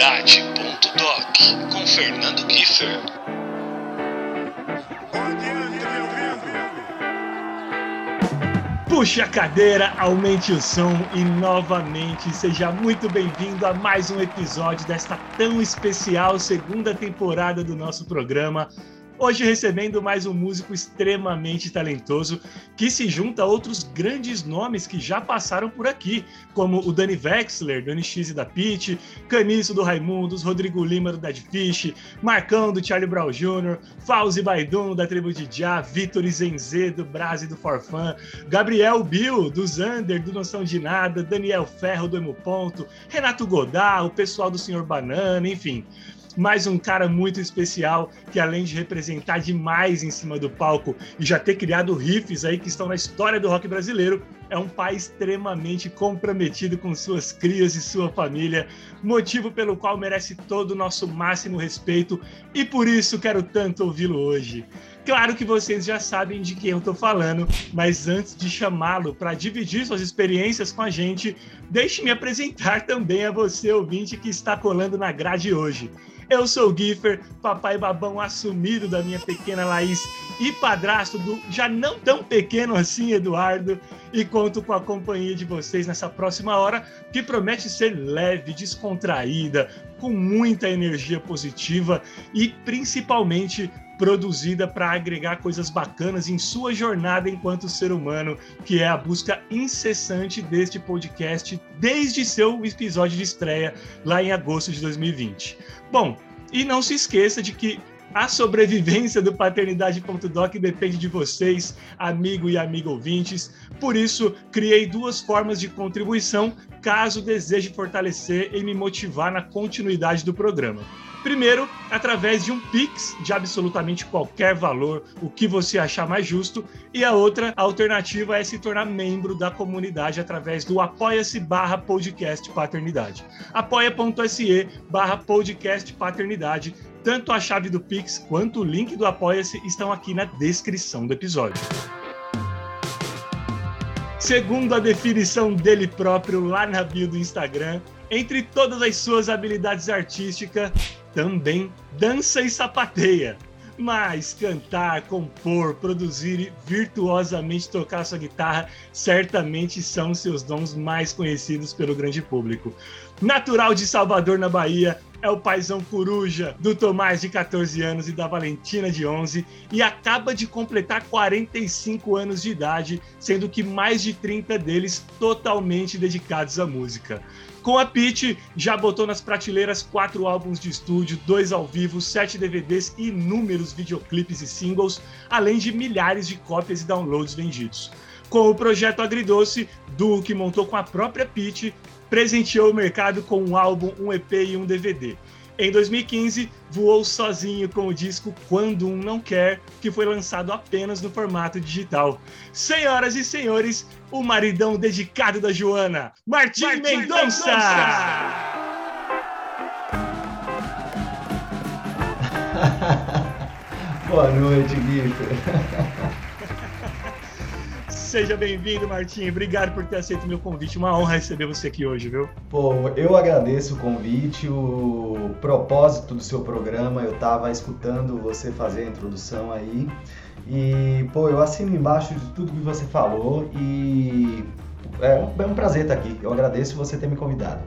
Paternidade.doc com Fernando Kiefer. Puxe a cadeira, aumente o som e novamente seja muito bem-vindo a mais um episódio desta tão especial segunda temporada do nosso programa Hoje recebendo mais um músico extremamente talentoso que se junta a outros grandes nomes que já passaram por aqui, como o Dani Wexler, Dani X da Pitch, Caniço do Raimundos, Rodrigo Lima do Dead Fish, Marcão do Charlie Brown Jr., Fauzi Baidun da Tribo de Já, Vitor Zenze do Brase do Forfã, Gabriel Bill do Zander do Noção de Nada, Daniel Ferro do Emo Ponto, Renato Godá, o pessoal do Senhor Banana, enfim mais um cara muito especial que além de representar demais em cima do palco e já ter criado riffs aí que estão na história do rock brasileiro, é um pai extremamente comprometido com suas crias e sua família, motivo pelo qual merece todo o nosso máximo respeito e por isso quero tanto ouvi-lo hoje. Claro que vocês já sabem de quem eu estou falando, mas antes de chamá-lo para dividir suas experiências com a gente, deixe-me apresentar também a você, ouvinte, que está colando na grade hoje. Eu sou o Giffer, papai babão assumido da minha pequena Laís e padrasto do já não tão pequeno assim Eduardo, e conto com a companhia de vocês nessa próxima hora, que promete ser leve, descontraída, com muita energia positiva e principalmente produzida para agregar coisas bacanas em sua jornada enquanto ser humano, que é a busca incessante deste podcast desde seu episódio de estreia lá em agosto de 2020. Bom, e não se esqueça de que a sobrevivência do Paternidade.doc depende de vocês, amigo e amigo ouvintes. Por isso, criei duas formas de contribuição caso deseje fortalecer e me motivar na continuidade do programa. Primeiro, através de um Pix de absolutamente qualquer valor, o que você achar mais justo. E a outra alternativa é se tornar membro da comunidade através do apoia-se barra podcast paternidade. apoia.se barra podcast paternidade. Tanto a chave do Pix quanto o link do Apoia-se estão aqui na descrição do episódio. Segundo a definição dele próprio lá na bio do Instagram, entre todas as suas habilidades artísticas, também dança e sapateia. Mas cantar, compor, produzir e virtuosamente tocar sua guitarra certamente são seus dons mais conhecidos pelo grande público. Natural de Salvador, na Bahia, é o paizão coruja do Tomás de 14 anos e da Valentina de 11 e acaba de completar 45 anos de idade, sendo que mais de 30 deles totalmente dedicados à música. Com a Pitch, já botou nas prateleiras quatro álbuns de estúdio, dois ao vivo, sete DVDs e inúmeros videoclipes e singles, além de milhares de cópias e downloads vendidos. Com o projeto Agridoce, Duke montou com a própria Pitch presenteou o mercado com um álbum, um EP e um DVD. Em 2015, voou sozinho com o disco Quando Um Não Quer, que foi lançado apenas no formato digital. Senhoras e senhores, o maridão dedicado da Joana, Martim, Martim Mendonça! Boa noite, Guilherme. Seja bem-vindo, Martim. Obrigado por ter aceito meu convite. Uma honra receber você aqui hoje, viu? Pô, eu agradeço o convite, o propósito do seu programa. Eu estava escutando você fazer a introdução aí. E, pô, eu assino embaixo de tudo que você falou e é um, é um prazer estar aqui. Eu agradeço você ter me convidado.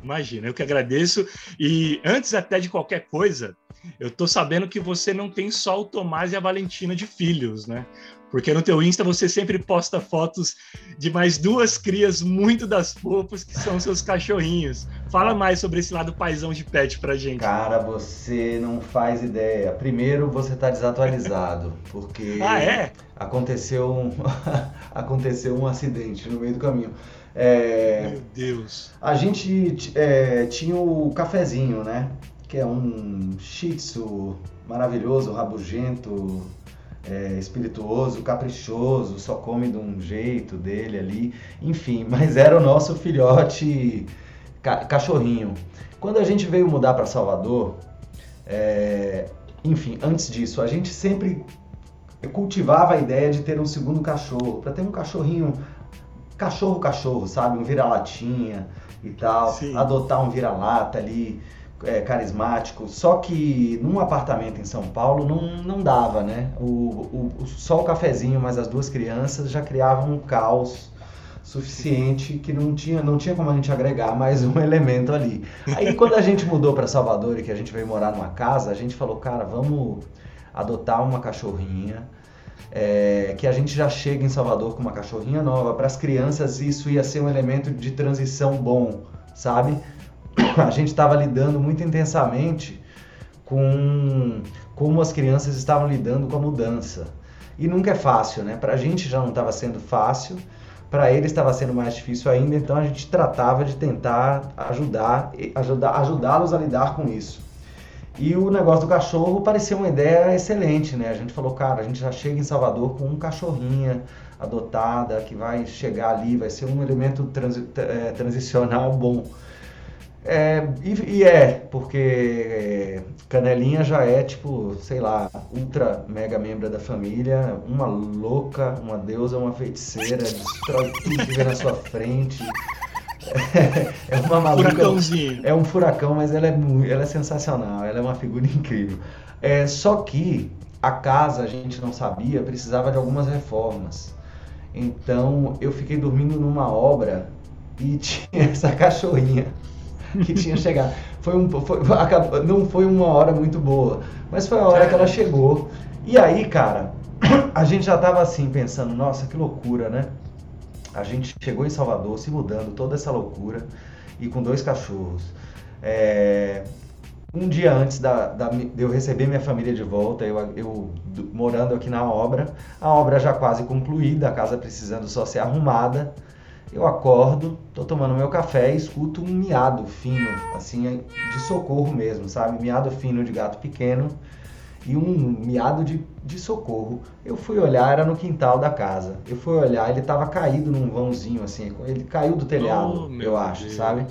Imagina, eu que agradeço. E antes até de qualquer coisa, eu tô sabendo que você não tem só o Tomás e a Valentina de filhos, né? Porque no teu Insta você sempre posta fotos de mais duas crias muito das fofas que são seus cachorrinhos. Fala mais sobre esse lado paisão de pet pra gente. Cara, você não faz ideia. Primeiro você tá desatualizado, porque ah, é? aconteceu um aconteceu um acidente no meio do caminho. É... Meu Deus. A gente é, tinha o cafezinho, né? Que é um shih tzu maravilhoso, rabugento, é, espirituoso, caprichoso, só come de um jeito dele ali, enfim, mas era o nosso filhote ca cachorrinho. Quando a gente veio mudar para Salvador, é, enfim, antes disso, a gente sempre cultivava a ideia de ter um segundo cachorro, para ter um cachorrinho, cachorro cachorro, sabe, um vira-latinha, e tal, Sim. adotar um vira-lata ali é, carismático. Só que num apartamento em São Paulo não, não dava, né? O, o, só o cafezinho, mas as duas crianças já criavam um caos suficiente que não tinha, não tinha como a gente agregar mais um elemento ali. Aí quando a gente mudou para Salvador e que a gente veio morar numa casa, a gente falou, cara, vamos adotar uma cachorrinha. É, que a gente já chega em Salvador com uma cachorrinha nova. Para as crianças, isso ia ser um elemento de transição bom, sabe? A gente estava lidando muito intensamente com como as crianças estavam lidando com a mudança. E nunca é fácil, né? Para a gente já não estava sendo fácil para ele estava sendo mais difícil ainda, então a gente tratava de tentar ajudar, ajudar ajudá-los a lidar com isso. E o negócio do cachorro parecia uma ideia excelente, né? A gente falou, cara, a gente já chega em Salvador com um cachorrinha adotada que vai chegar ali, vai ser um elemento transi é, transicional bom. É, e, e, é, porque é, Canelinha já é, tipo, sei lá, ultra mega membro da família, uma louca, uma deusa, uma feiticeira, destrói tudo que vem na sua frente. É, é uma maluca. Furacãozinho. É um furacão, mas ela é, ela é sensacional, ela é uma figura incrível. É, só que a casa, a gente não sabia, precisava de algumas reformas. Então eu fiquei dormindo numa obra e tinha essa cachorrinha que tinha chegado. Foi um, foi, não foi uma hora muito boa, mas foi a hora que ela chegou. E aí, cara, a gente já tava assim pensando, nossa, que loucura, né? A gente chegou em Salvador, se mudando, toda essa loucura, e com dois cachorros. É, um dia antes da, da, de eu receber minha família de volta, eu, eu morando aqui na obra, a obra já quase concluída, a casa precisando só ser arrumada. Eu acordo, tô tomando meu café e escuto um miado fino, assim, de socorro mesmo, sabe? Miado fino de gato pequeno e um miado de, de socorro. Eu fui olhar, era no quintal da casa. Eu fui olhar, ele tava caído num vãozinho, assim, ele caiu do telhado, oh, eu acho, Deus. sabe?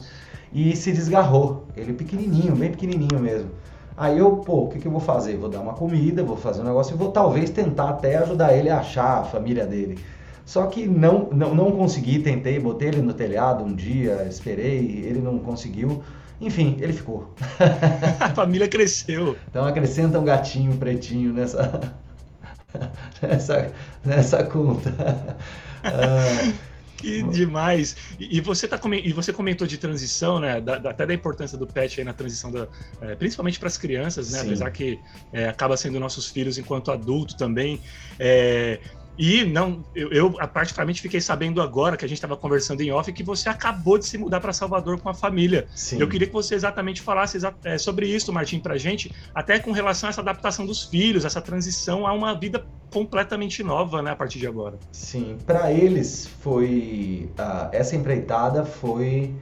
E se desgarrou. Ele pequenininho, bem pequenininho mesmo. Aí eu, pô, o que, que eu vou fazer? Vou dar uma comida, vou fazer um negócio e vou talvez tentar até ajudar ele a achar a família dele. Só que não, não, não consegui, tentei, botei ele no telhado um dia, esperei, ele não conseguiu. Enfim, ele ficou. a família cresceu. Então acrescenta um gatinho pretinho nessa, nessa, nessa conta. Uh, que demais! E, você tá, e você comentou de transição, né? Da, da, até da importância do pet aí na transição, da, é, principalmente para as crianças, né? Sim. Apesar que é, acaba sendo nossos filhos enquanto adulto também. É, e não, eu, eu particularmente fiquei sabendo agora que a gente estava conversando em off que você acabou de se mudar para Salvador com a família. Sim. Eu queria que você exatamente falasse é, sobre isso, Martim, para a gente, até com relação a essa adaptação dos filhos, essa transição a uma vida completamente nova, né, a partir de agora. Sim, para eles foi uh, essa empreitada foi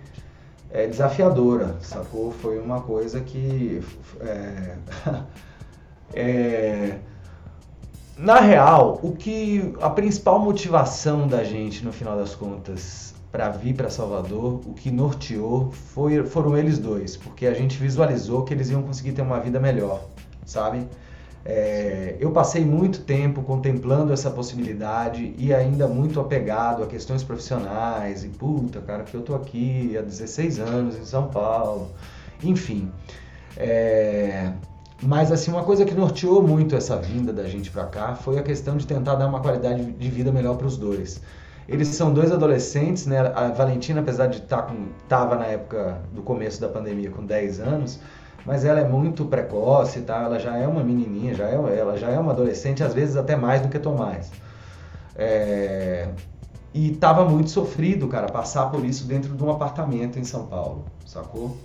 é, desafiadora, sacou? Foi uma coisa que é, é na real, o que a principal motivação da gente, no final das contas, para vir para Salvador, o que norteou foi, foram eles dois, porque a gente visualizou que eles iam conseguir ter uma vida melhor, sabe? É, eu passei muito tempo contemplando essa possibilidade e ainda muito apegado a questões profissionais e puta, cara, que eu tô aqui há 16 anos em São Paulo, enfim. É, mas assim, uma coisa que norteou muito essa vinda da gente para cá foi a questão de tentar dar uma qualidade de vida melhor para os dois. Eles são dois adolescentes, né? A Valentina, apesar de estar tá com tava na época do começo da pandemia com 10 anos, mas ela é muito precoce, tá? Ela já é uma menininha, já é, ela já é uma adolescente, às vezes até mais do que Tomás. É... E tava muito sofrido, cara, passar por isso dentro de um apartamento em São Paulo, sacou?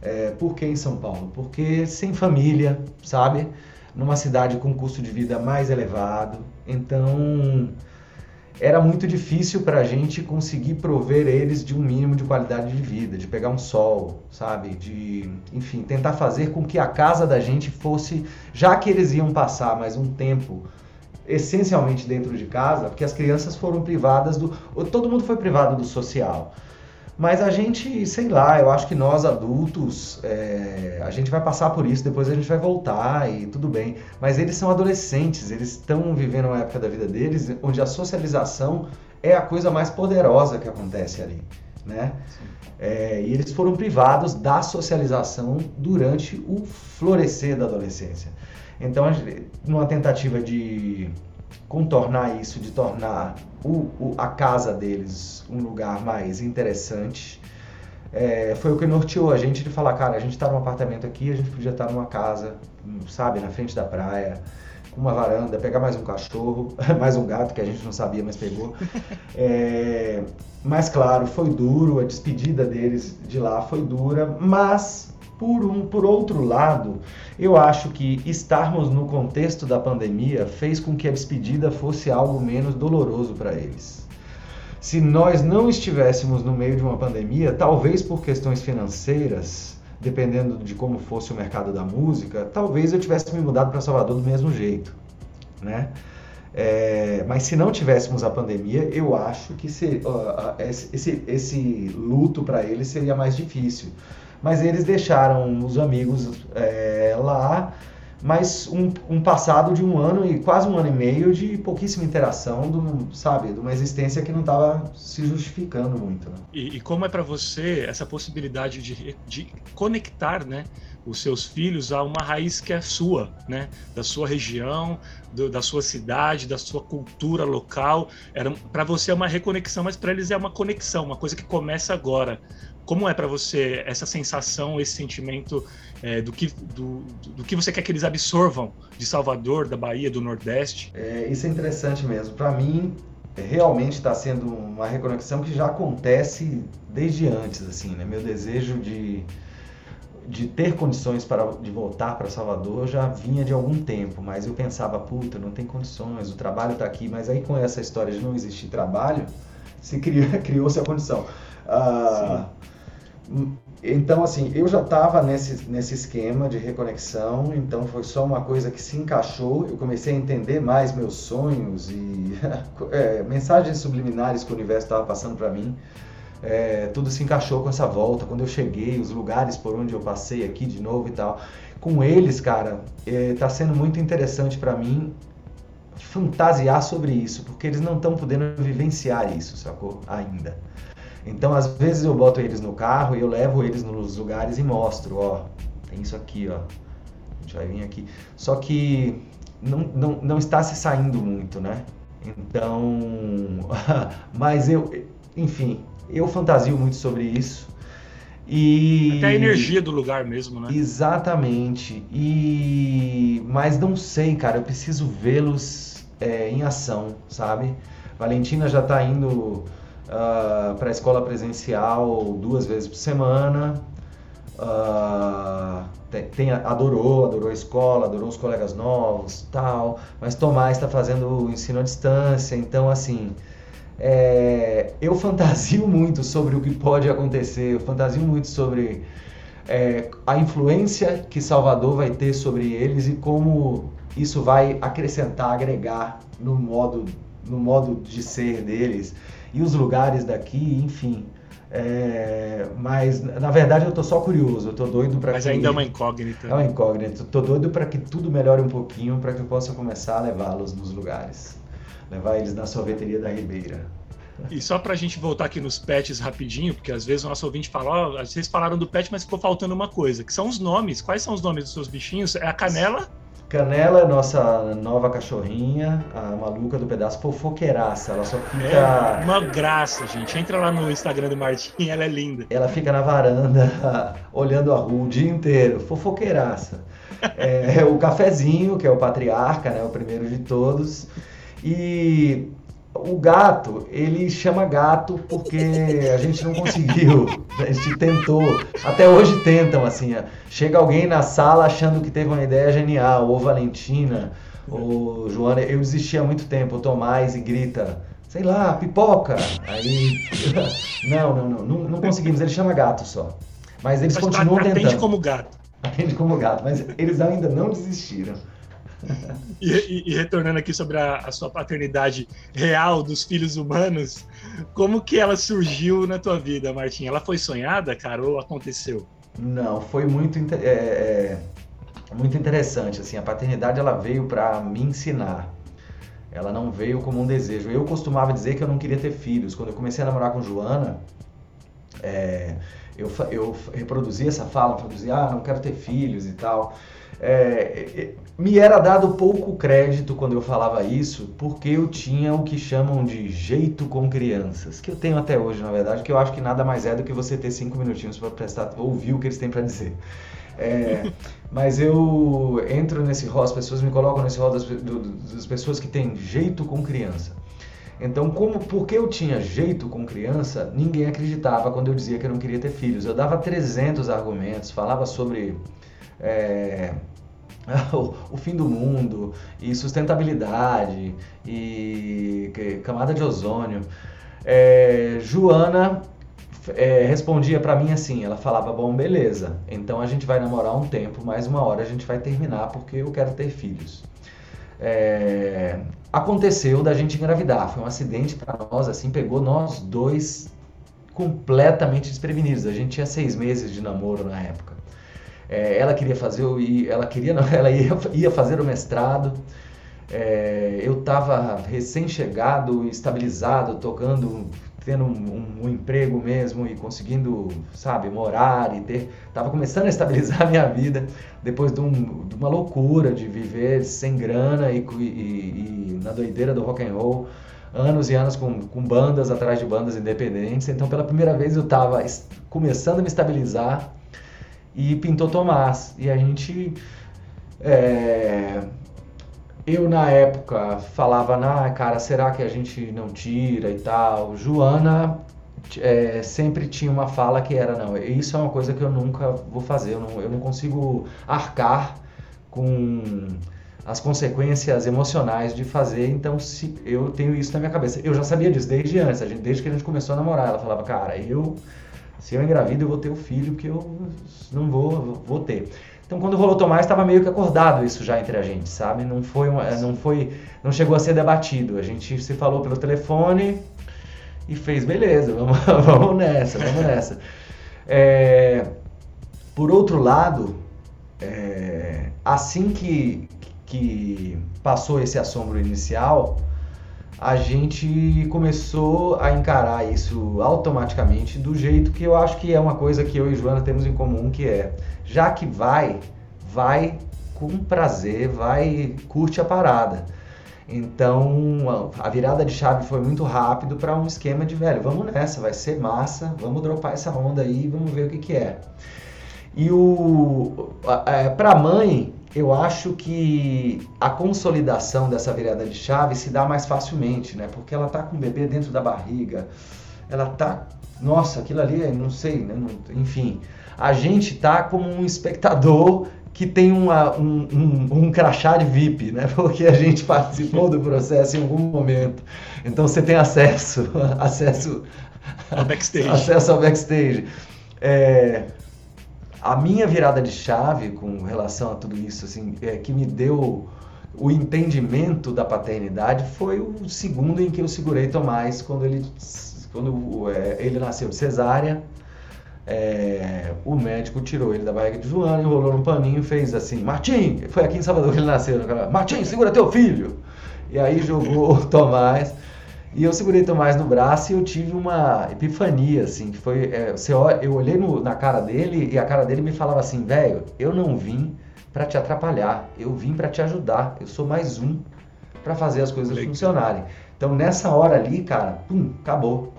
É, por que em São Paulo? Porque sem família, sabe? Numa cidade com custo de vida mais elevado. Então, era muito difícil para a gente conseguir prover eles de um mínimo de qualidade de vida, de pegar um sol, sabe? De, enfim, tentar fazer com que a casa da gente fosse, já que eles iam passar mais um tempo essencialmente dentro de casa, porque as crianças foram privadas do, todo mundo foi privado do social. Mas a gente, sei lá, eu acho que nós adultos, é, a gente vai passar por isso, depois a gente vai voltar e tudo bem. Mas eles são adolescentes, eles estão vivendo uma época da vida deles onde a socialização é a coisa mais poderosa que acontece ali. né? É, e eles foram privados da socialização durante o florescer da adolescência. Então, numa tentativa de contornar isso, de tornar o, o, a casa deles um lugar mais interessante, é, foi o que norteou a gente de falar, cara, a gente está num apartamento aqui, a gente podia estar numa casa, sabe, na frente da praia, com uma varanda, pegar mais um cachorro, mais um gato que a gente não sabia, mas pegou. É, mas claro, foi duro, a despedida deles de lá foi dura, mas por um, por outro lado, eu acho que estarmos no contexto da pandemia fez com que a despedida fosse algo menos doloroso para eles. Se nós não estivéssemos no meio de uma pandemia, talvez por questões financeiras, dependendo de como fosse o mercado da música, talvez eu tivesse me mudado para Salvador do mesmo jeito, né? É, mas se não tivéssemos a pandemia, eu acho que uh, esse, esse luto para eles seria mais difícil. Mas eles deixaram os amigos é, lá mas um, um, passado de um ano e quase um ano e meio de pouquíssima interação, do, sabe, de uma existência que não estava se justificando muito. Né? E, e, como é para você essa possibilidade de, de conectar, né, os seus filhos a uma raiz que é sua, né, da sua região, do, da sua cidade, da sua cultura local. Era para você é uma reconexão, mas para eles é uma conexão, uma coisa que começa agora. Como é para você essa sensação, esse sentimento é, do, que, do, do, que você quer que eles absorvam de Salvador, da Bahia, do Nordeste? É, isso é interessante mesmo. Para mim, é, realmente está sendo uma reconexão que já acontece desde antes, assim, né? Meu desejo de, de ter condições para de voltar para Salvador já vinha de algum tempo, mas eu pensava, puta, não tem condições, o trabalho está aqui, mas aí com essa história de não existir trabalho, se criou-se a condição. Ah, então, assim, eu já estava nesse, nesse esquema de reconexão, então foi só uma coisa que se encaixou. Eu comecei a entender mais meus sonhos e é, mensagens subliminares que o universo estava passando para mim. É, tudo se encaixou com essa volta. Quando eu cheguei, os lugares por onde eu passei aqui de novo e tal. Com eles, cara, está é, sendo muito interessante para mim fantasiar sobre isso, porque eles não estão podendo vivenciar isso, sacou? Ainda. Então, às vezes eu boto eles no carro e eu levo eles nos lugares e mostro, ó, tem isso aqui, ó. A gente vai vir aqui. Só que não, não, não está se saindo muito, né? Então, mas eu, enfim, eu fantasio muito sobre isso. E... Até a energia do lugar mesmo, né? Exatamente. E mas não sei, cara, eu preciso vê-los é, em ação, sabe? Valentina já está indo uh, ah, para a escola presencial duas vezes por semana. Uh, tem, tem, adorou, adorou a escola, adorou os colegas novos, tal. Mas Tomás está fazendo o ensino à distância, então assim, é, eu fantasio muito sobre o que pode acontecer, eu fantasio muito sobre é, a influência que Salvador vai ter sobre eles e como isso vai acrescentar, agregar no modo, no modo de ser deles e os lugares daqui, enfim. É, mas na verdade eu tô só curioso, eu tô doido para Mas que... ainda é uma incógnita. É uma incógnita. Tô doido para que tudo melhore um pouquinho, para que eu possa começar a levá-los nos lugares, levar eles na sorveteria da Ribeira. E só para a gente voltar aqui nos pets rapidinho, porque às vezes o nosso ouvinte fala, ó, oh, vocês falaram do pet, mas ficou faltando uma coisa, que são os nomes. Quais são os nomes dos seus bichinhos? É a canela? Canela é nossa nova cachorrinha, a maluca do pedaço fofoqueiraça. Ela só fica. É uma graça, gente. Entra lá no Instagram do Martim, ela é linda. Ela fica na varanda, olhando a rua o dia inteiro, fofoqueiraça. É, o cafezinho, que é o patriarca, né? O primeiro de todos. E o gato, ele chama gato porque a gente não conseguiu. A gente tentou. Até hoje tentam, assim. Chega alguém na sala achando que teve uma ideia genial, ou Valentina, ou Joana. Eu desisti há muito tempo, o Tomás e grita, sei lá, pipoca. Aí. Não, não, não, não, não conseguimos. Ele chama gato só. Mas eles mas continuam tentando. Atende como gato. Atende como gato, mas eles ainda não desistiram. E, e, e, retornando aqui sobre a, a, sua paternidade real dos filhos humanos, como que ela surgiu na tua vida, Martim? Ela foi sonhada, cara, ou aconteceu? Não, foi muito, é, é, muito interessante. Assim, a paternidade ela veio para me ensinar. Ela não veio como um desejo. Eu costumava dizer que eu não queria ter filhos. Quando eu comecei a namorar com Joana, É, eu, eu reproduzia essa fala, produzia, ah, não quero ter filhos e tal. É, me era dado pouco crédito quando eu falava isso, porque eu tinha o que chamam de jeito com crianças, que eu tenho até hoje, na verdade, que eu acho que nada mais é do que você ter cinco minutinhos para prestar, ouvir o que eles têm para dizer. É, mas eu entro nesse rol, as pessoas me colocam nesse rol das, do, das pessoas que têm jeito com criança. Então, como porque eu tinha jeito com criança, ninguém acreditava quando eu dizia que eu não queria ter filhos. Eu dava 300 argumentos, falava sobre é, o, fim do mundo e sustentabilidade e camada de ozônio. É, Joana é, respondia para mim assim, ela falava, bom, beleza, então a gente vai namorar um tempo, mais uma hora a gente vai terminar porque eu quero ter filhos. É, aconteceu da gente engravidar, foi um acidente para nós, assim, pegou nós dois completamente desprevenidos. A gente tinha seis meses de namoro na época. É, ela queria fazer, ela queria, não, ela ia, ia fazer o mestrado. É, eu estava recém-chegado, estabilizado, tocando, tendo um, um, um, emprego mesmo e conseguindo, sabe, morar e ter. Estava começando a estabilizar a minha vida depois de, um, de uma loucura de viver sem grana e, e, e, na doideira do rock and roll. Anos e anos com, com bandas atrás de bandas independentes. Então, pela primeira vez, eu estava começando a me estabilizar e pintou Tomás. E a gente. É, eu na época falava, ah, cara, será que a gente não tira e tal? Joana é, sempre tinha uma fala que era, não, isso é uma coisa que eu nunca vou fazer, eu não, eu não consigo arcar com as consequências emocionais de fazer, então se eu tenho isso na minha cabeça. Eu já sabia disso desde antes, gente, desde que a gente começou a namorar, ela falava, cara, eu se eu engravido, eu vou ter o filho que eu não vou, vou ter. Então, quando rolou Tomás, estava meio que acordado isso já entre a gente, sabe? Não foi, uma, não foi, não chegou a ser debatido. A gente se falou pelo telefone e fez, beleza, vamos, vamos nessa, vamos nessa. É, por outro lado, é, assim que, que passou esse assombro inicial, a gente começou a encarar isso automaticamente do jeito que eu acho que é uma coisa que eu e Joana temos em comum, que é, já que vai, vai com prazer, vai, curte a parada. Então, a virada de chave foi muito rápido para um esquema de, velho, vamos nessa, vai ser massa, vamos dropar essa onda aí, vamos ver o que que é. E o é, para mãe, eu acho que a consolidação dessa virada de chave se dá mais facilmente, né? Porque ela tá com o bebê dentro da barriga, ela tá, nossa, aquilo ali, não sei, né? Enfim, a gente tá como um espectador que tem uma, um, um, um crachá de VIP, né? Porque a gente participou do processo em algum momento. Então você tem acesso, acesso ao backstage. Acesso ao backstage. É, a minha virada de chave com relação a tudo isso, assim, é, que me deu o entendimento da paternidade foi o segundo em que eu segurei Tomás quando ele, quando, é, ele nasceu de cesárea. É, o médico tirou ele da barriga de Joana, enrolou num paninho e fez assim: Martim, foi aqui em Salvador que ele nasceu. Martim, segura teu filho! E aí jogou Tomás. E eu segurei Tomás no braço e eu tive uma epifania, assim, que foi, é, você eu olhei no, na cara dele e a cara dele me falava assim, velho, eu não vim para te atrapalhar, eu vim para te ajudar, eu sou mais um para fazer as coisas Legal. funcionarem. Então nessa hora ali, cara, pum, acabou.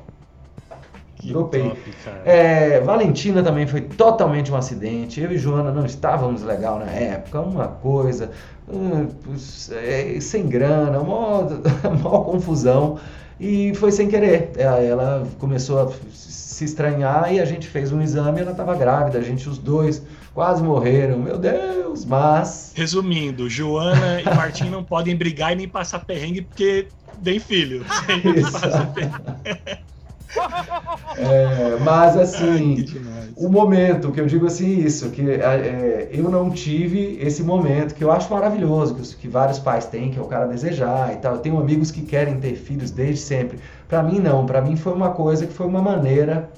Que Dropei. Top, é, Valentina também foi totalmente um acidente. Eu e Joana não estávamos legal na época, uma coisa, hum, é, sem grana, uma, uma confusão. E foi sem querer. Ela começou a se estranhar e a gente fez um exame ela estava grávida. A gente, os dois, quase morreram. Meu Deus, mas. Resumindo, Joana e Martim não podem brigar e nem passar perrengue porque vem filho. É, mas assim, Ai, o momento que eu digo assim isso, que é, eu não tive esse momento que eu acho maravilhoso, que, que, vários pais têm, que é o cara desejar e tal. Eu tenho amigos que querem ter filhos desde sempre. Para mim não, para mim foi uma coisa que foi uma maneira.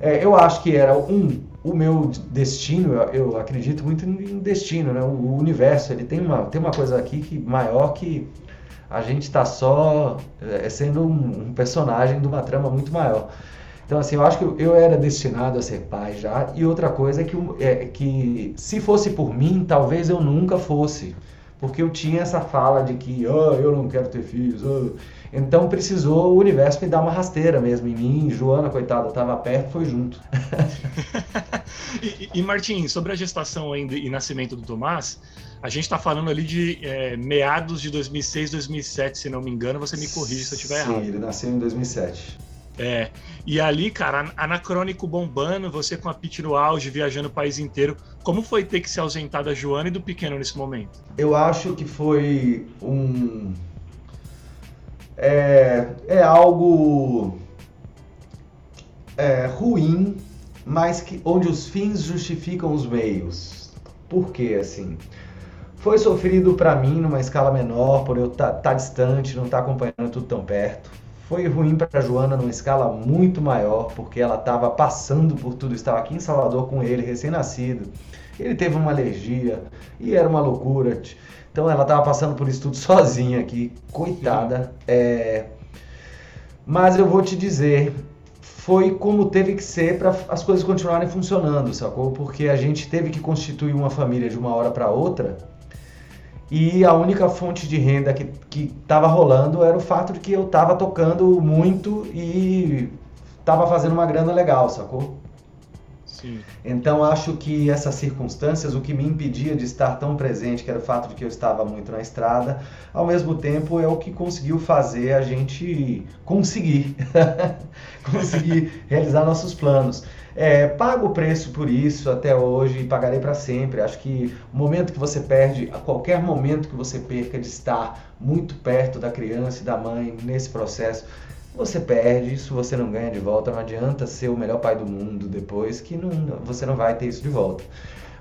É, eu acho que era um o meu destino, eu, acredito muito em destino, né? O, o universo ele tem uma tem uma coisa aqui que maior que a gente está só é, sendo um, um, personagem de uma trama muito maior. Então, assim, eu acho que eu era destinado a ser pai já. E outra coisa é que, é, que se fosse por mim, talvez eu nunca fosse. Porque eu tinha essa fala de que oh, eu não quero ter filhos. Oh. Então precisou o universo me dar uma rasteira mesmo em mim. Joana, coitada, estava perto, foi junto. e, e Martim, sobre a gestação ainda e nascimento do Tomás, a gente está falando ali de é, meados de 2006, 2007, se não me engano. Você me corrige se eu estiver errado. Sim, ele nasceu em 2007. É, e ali, cara, anacrônico bombando, você com a Pit no auge, viajando o país inteiro. Como foi ter que se ausentar da Joana e do pequeno nesse momento? Eu acho que foi um. É, é algo é, ruim, mas que, onde os fins justificam os meios. Por quê, assim? Foi sofrido para mim numa escala menor, por eu estar tá, tá distante, não estar tá acompanhando tudo tão perto. Foi ruim para Joana numa escala muito maior, porque ela estava passando por tudo, estava aqui em Salvador com ele, recém-nascido. Ele teve uma alergia e era uma loucura. Então ela estava passando por isso tudo sozinha aqui, coitada. É... Mas eu vou te dizer, foi como teve que ser para as coisas continuarem funcionando, sacou? Porque a gente teve que constituir uma família de uma hora para outra e a única fonte de renda que estava rolando era o fato de que eu estava tocando muito e estava fazendo uma grana legal, sacou? Então acho que essas circunstâncias, o que me impedia de estar tão presente, que era o fato de que eu estava muito na estrada, ao mesmo tempo é o que conseguiu fazer a gente conseguir, conseguir realizar nossos planos. É, pago o preço por isso até hoje e pagarei para sempre. Acho que o momento que você perde, a qualquer momento que você perca de estar muito perto da criança e da mãe nesse processo, você perde, isso você não ganha de volta. Não adianta ser o melhor pai do mundo depois, que não, você não vai ter isso de volta.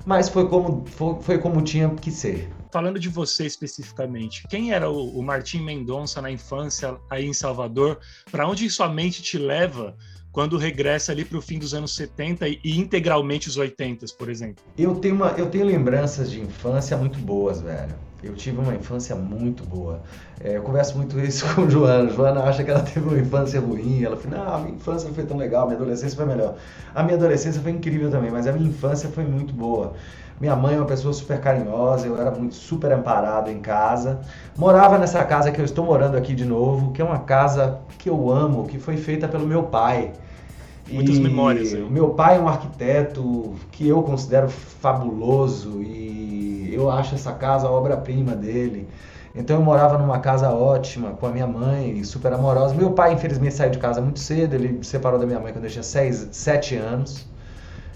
Mas foi como, foi, foi como tinha que ser. Falando de você especificamente, quem era o, o Martim Mendonça na infância aí em Salvador? Para onde sua mente te leva quando regressa ali para o fim dos anos 70 e integralmente os 80, por exemplo? Eu tenho, uma, eu tenho lembranças de infância muito boas, velho. Eu tive uma infância muito boa. É, eu converso muito isso com Joana. Joana acha que ela teve uma infância ruim. Ela fala, não, a minha infância não foi tão legal, minha adolescência foi melhor. A minha adolescência foi incrível também, mas a minha infância foi muito boa. Minha mãe é uma pessoa super carinhosa, eu era muito super amparado em casa. Morava nessa casa que eu estou morando aqui de novo, que é uma casa que eu amo, que foi feita pelo meu pai. Muitas e memórias. Hein? Meu pai é um arquiteto que eu considero fabuloso e eu acho essa casa a obra-prima dele. Então eu morava numa casa ótima com a minha mãe, super amorosa. Meu pai, infelizmente, saiu de casa muito cedo, ele se separou da minha mãe quando eu tinha 6, 7 anos.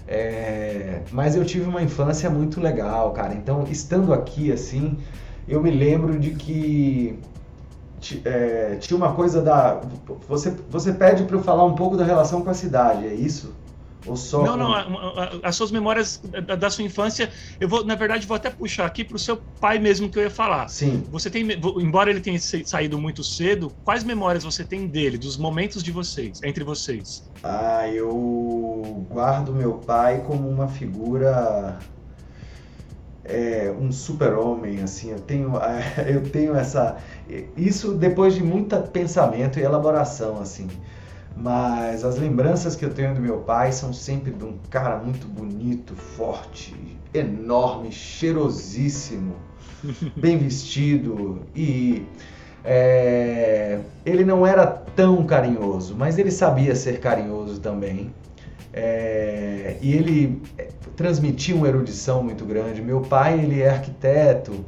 É, mas eu tive uma infância muito legal, cara. Então, estando aqui, assim, eu me lembro de que é, tinha uma coisa da. Você, você pede para eu falar um pouco da relação com a cidade, é isso? Ou só não, não, as suas memórias da, sua infância, eu vou, na verdade, vou até puxar aqui para o seu pai mesmo que eu ia falar. Sim. Você tem, embora ele tenha saído muito cedo, quais memórias você tem dele, dos momentos de vocês, entre vocês? Ah, eu guardo meu pai como uma figura é, um super-homem, assim, eu tenho, eu tenho essa... Isso depois de muito pensamento e elaboração, assim. Mas as lembranças que eu tenho do meu pai são sempre de um cara muito bonito, forte, enorme, cheirosíssimo, bem vestido e é, ele não era tão carinhoso, mas ele sabia ser carinhoso também. É, e ele é, transmitia uma erudição muito grande. Meu pai ele é arquiteto.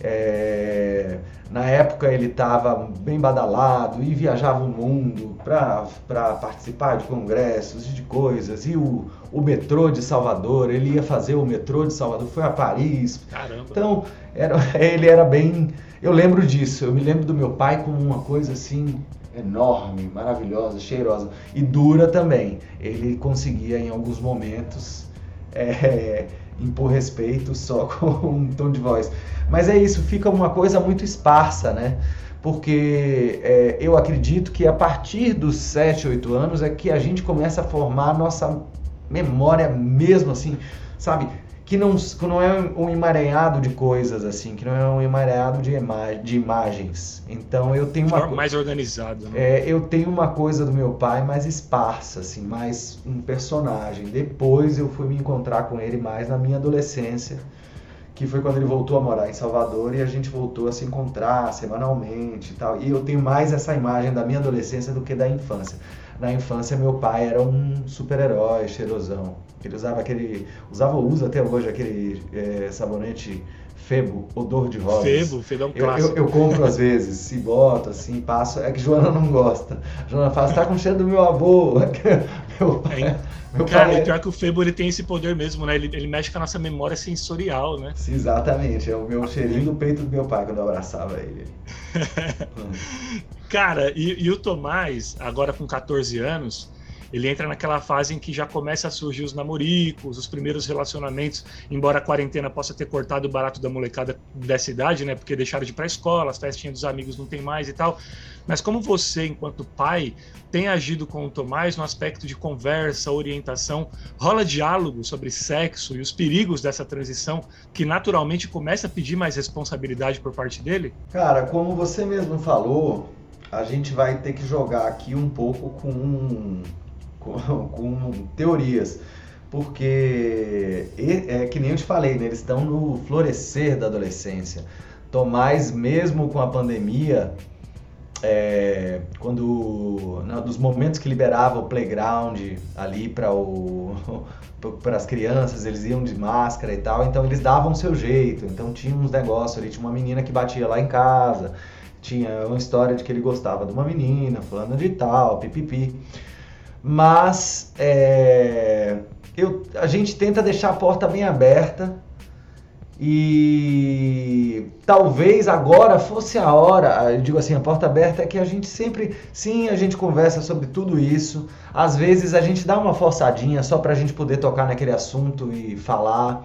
É, na época ele estava bem badalado e viajava o mundo para participar de congressos e de coisas. E o, o metrô de Salvador, ele ia fazer o metrô de Salvador, foi a Paris. Caramba. Então, era, ele era bem. Eu lembro disso, eu me lembro do meu pai como uma coisa assim enorme, maravilhosa, cheirosa e dura também. Ele conseguia em alguns momentos é, impor respeito só com um tom de voz. Mas é isso, fica uma coisa muito esparsa, né? Porque é, eu acredito que a partir dos 7, 8 anos é que a gente começa a formar a nossa memória mesmo, assim, sabe? Que não, que não é um emaranhado de coisas assim, que não é um emaranhado de, ima de imagens. Então eu tenho uma mais organizado. Né? É, eu tenho uma coisa do meu pai mais esparsa, assim, mais um personagem. Depois eu fui me encontrar com ele mais na minha adolescência, que foi quando ele voltou a morar em Salvador e a gente voltou a se encontrar semanalmente e tal. E eu tenho mais essa imagem da minha adolescência do que da infância na infância meu pai era um super-herói, cheirosão. Ele usava aquele. Usava ou usa até hoje aquele é, sabonete Febo, odor de rosas. Febo, Febo é um clássico. Eu, eu, eu, compro às vezes, e boto assim, passo. É que Joana não gosta. Joana fala, tá com cheiro do meu avô. meu pai, é, meu Cara, pai... pior que o Febo ele tem esse poder mesmo, né? Ele, ele mexe com a nossa memória sensorial, né? Sim, exatamente. É o meu cheirinho do peito do meu pai quando eu abraçava ele. Cara, e, e o Tomás, agora com 14 anos, ele entra naquela fase em que já começa a surgir os namoricos, os primeiros relacionamentos, embora a quarentena possa ter cortado o barato da molecada dessa idade, né? Porque deixaram de ir pra escola, as festinhas dos amigos não tem mais e tal. Mas como você, enquanto pai, tem agido com o Tomás no aspecto de conversa, orientação, rola diálogo sobre sexo e os perigos dessa transição que naturalmente começa a pedir mais responsabilidade por parte dele? Cara, como você mesmo falou, a gente vai ter que jogar aqui um pouco com com, com teorias, porque é que nem eu te falei, né, eles estão no florescer da adolescência. Tomás, mesmo com a pandemia, é, quando né, dos momentos que liberava o playground ali para para as crianças, eles iam de máscara e tal, então eles davam o seu jeito. Então tinha uns negócios ali, tinha uma menina que batia lá em casa, tinha uma história de que ele gostava de uma menina, falando de tal, pipipi mas é, eu, a gente tenta deixar a porta bem aberta e talvez agora fosse a hora, eu digo assim, a porta aberta é que a gente sempre, sim, a gente conversa sobre tudo isso, às vezes a gente dá uma forçadinha só para a gente poder tocar naquele assunto e falar.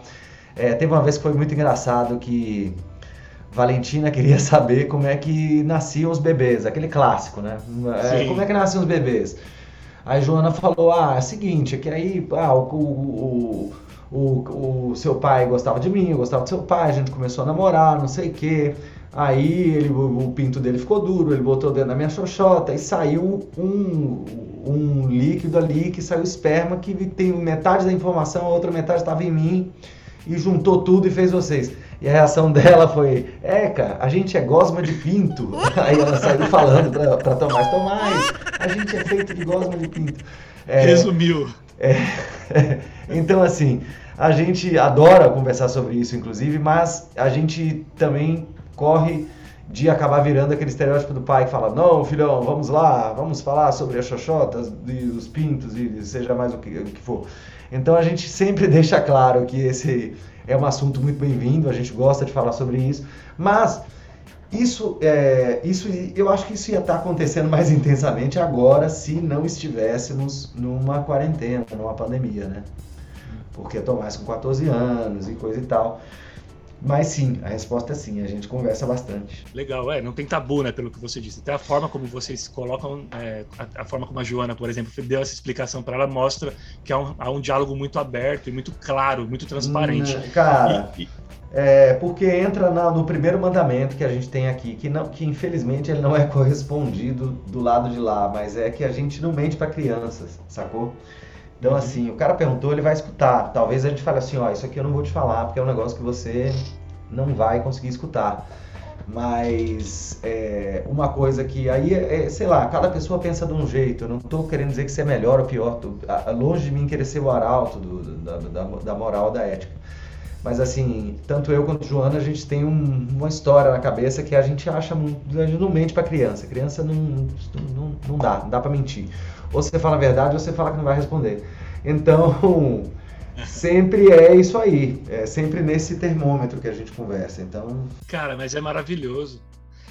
É, teve uma vez que foi muito engraçado que Valentina queria saber como é que nasciam os bebês, aquele clássico, né? É, como é que nasciam os bebês? Aí Joana falou: ah, é o seguinte, é que aí ah, o, o, o, o, seu pai gostava de mim, eu gostava do seu pai, a gente começou a namorar, não sei o quê. Aí ele, o, pinto dele ficou duro, ele botou dentro da minha xoxota e saiu um, um líquido ali que saiu esperma que tem metade da informação, a outra metade estava em mim e juntou tudo e fez vocês. E a reação dela foi: Eca, a gente é gosma de pinto. Aí ela saiu falando para Tomás: Tomás, a gente é feito de gosma de pinto. É, Resumiu. É, então, assim, a gente adora conversar sobre isso, inclusive, mas a gente também corre de acabar virando aquele estereótipo do pai que fala: Não, filhão, vamos lá, vamos falar sobre as xoxotas e os pintos e seja mais o que, o que for. Então a gente sempre deixa claro que esse é um assunto muito bem-vindo, a gente gosta de falar sobre isso, mas isso, é, isso eu acho que isso ia estar acontecendo mais intensamente agora se não estivéssemos numa quarentena, numa pandemia, né? Porque Tomás com 14 anos e coisa e tal. Mas sim, a resposta é sim, a gente conversa bastante. Legal, é, não tem tabu, né, pelo que você disse. Até a forma como vocês colocam, é, a, a, forma como a Joana, por exemplo, deu essa explicação para ela, mostra que há um, há um, diálogo muito aberto e muito claro, muito transparente. Hum, cara, e, e... É, porque entra na, no primeiro mandamento que a gente tem aqui, que, não, que infelizmente ele não é correspondido do lado de lá, mas é que a gente não mente para crianças, sacou? Então, assim, o cara perguntou, ele vai escutar. Talvez a gente fale assim, ó, isso aqui eu não vou te falar, porque é um negócio que você não vai conseguir escutar. Mas é, uma coisa que aí, é, é, sei lá, cada pessoa pensa de um jeito. Eu não estou querendo dizer que você é melhor ou pior. Tô, longe de mim querer ser o arauto do, da, da, da moral, da ética. Mas assim, tanto eu quanto Joana, a gente tem um, uma história na cabeça que a gente acha, a gente não mente para criança. Criança não, não, não dá, não dá para mentir. Ou você fala a verdade ou você fala que não vai responder. Então, sempre é isso aí. É sempre nesse termômetro que a gente conversa. Então. Cara, mas é maravilhoso.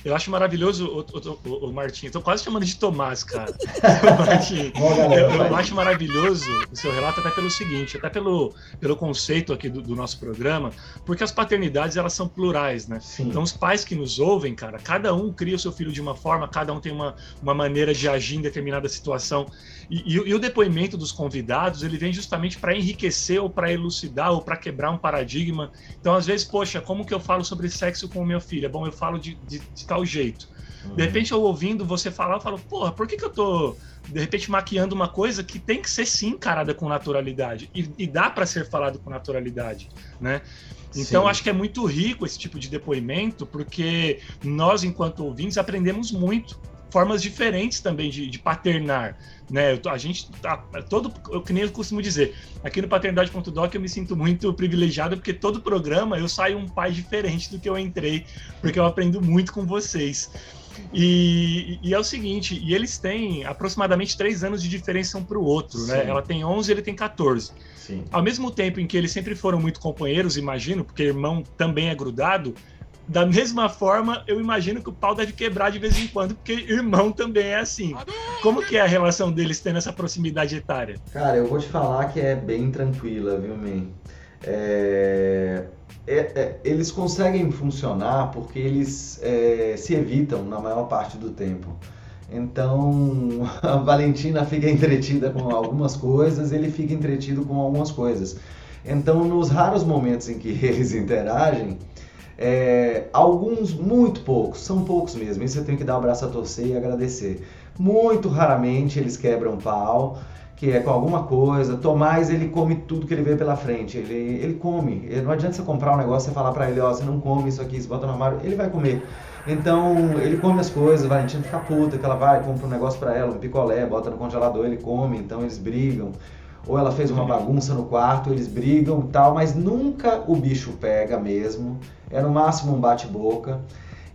Eu acho maravilhoso o, o, o, o Martim. Estou quase chamando de Tomás, cara. Martim, eu, eu, acho maravilhoso o seu relato até pelo seguinte, até pelo, pelo conceito aqui do, do nosso programa, porque as paternidades elas são plurais, né? Sim. Então os pais que nos ouvem, cara, cada um cria o seu filho de uma forma, cada um tem uma, uma maneira de agir em determinada situação. E, e, o depoimento dos convidados, ele vem justamente para enriquecer ou para elucidar ou para quebrar um paradigma. Então, às vezes, poxa, como que eu falo sobre sexo com o meu filho? Bom, eu falo de, de, de tal jeito. Uhum. De repente, eu ouvindo você falar, eu falo, porra, por que, que eu tô, de repente, maquiando uma coisa que tem que ser sim encarada com naturalidade? E, e dá para ser falado com naturalidade, né? Então, Sim. acho que é muito rico esse tipo de depoimento, porque nós, enquanto ouvintes, aprendemos muito formas diferentes também de, de paternar, né? a gente tá todo, eu que nem eu costumo dizer, aqui no paternidade.doc eu me sinto muito privilegiado porque todo programa eu saio um pai diferente do que eu entrei, porque eu aprendo muito com vocês. E, e, é o seguinte, e eles têm aproximadamente três anos de diferença um para o outro, né? Sim. né? Ela tem 11 ele tem 14. Sim. Ao mesmo tempo em que eles sempre foram muito companheiros, imagino, porque irmão também é grudado, da mesma forma, eu imagino que o pau deve quebrar de vez em quando, porque irmão também é assim. Como que é a relação deles tendo essa proximidade etária? Cara, eu vou te falar que é bem tranquila, viu, man? É... É, é, eles conseguem funcionar porque eles é, se evitam na maior parte do tempo. Então, a Valentina fica entretida com algumas coisas, ele fica entretido com algumas coisas. Então, nos raros momentos em que eles interagem, é, alguns, muito poucos, são poucos mesmo, isso eu tenho que dar o um abraço a torcer e agradecer. Muito raramente eles quebram pau, que é com alguma coisa. Tomás, ele come tudo que ele vê pela frente, ele, ele come. Não adianta você comprar um negócio e falar para ele, ó, oh, você não come isso aqui, você bota no armário, ele vai comer. Então, ele come as coisas, Valentina fica puta, que ela vai, compra um negócio para ela, um picolé, bota no congelador, ele come, então eles brigam ou ela fez uma bagunça no quarto, eles brigam e tal, mas nunca o bicho pega mesmo. É no máximo um bate-boca.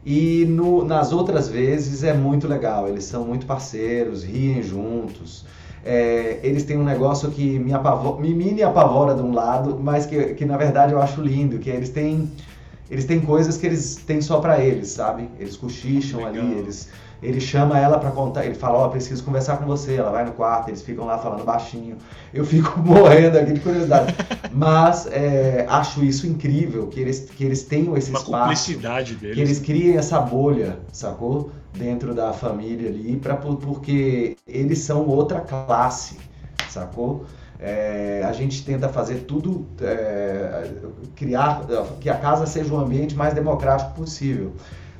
E no, nas outras vezes é muito legal, eles são muito parceiros, riem juntos. É, eles têm um negócio que me, apavora, me mini apavora de um lado, mas que, que na verdade eu acho lindo, que é eles têm eles têm coisas que eles têm só para eles, sabe? Eles cochicham legal. ali, eles ele chama ela para contar, ele fala, ó, oh, preciso conversar com você, ela vai no quarto, eles ficam lá falando baixinho. Eu fico morrendo aqui de curiosidade. Mas é, acho isso incrível, que eles, que eles tenham esse Uma espaço. cumplicidade deles. Que eles criem essa bolha, sacou? Dentro da família ali, pra, porque eles são outra classe, sacou? É, a gente tenta fazer tudo, é, criar, que a casa seja um ambiente mais democrático possível.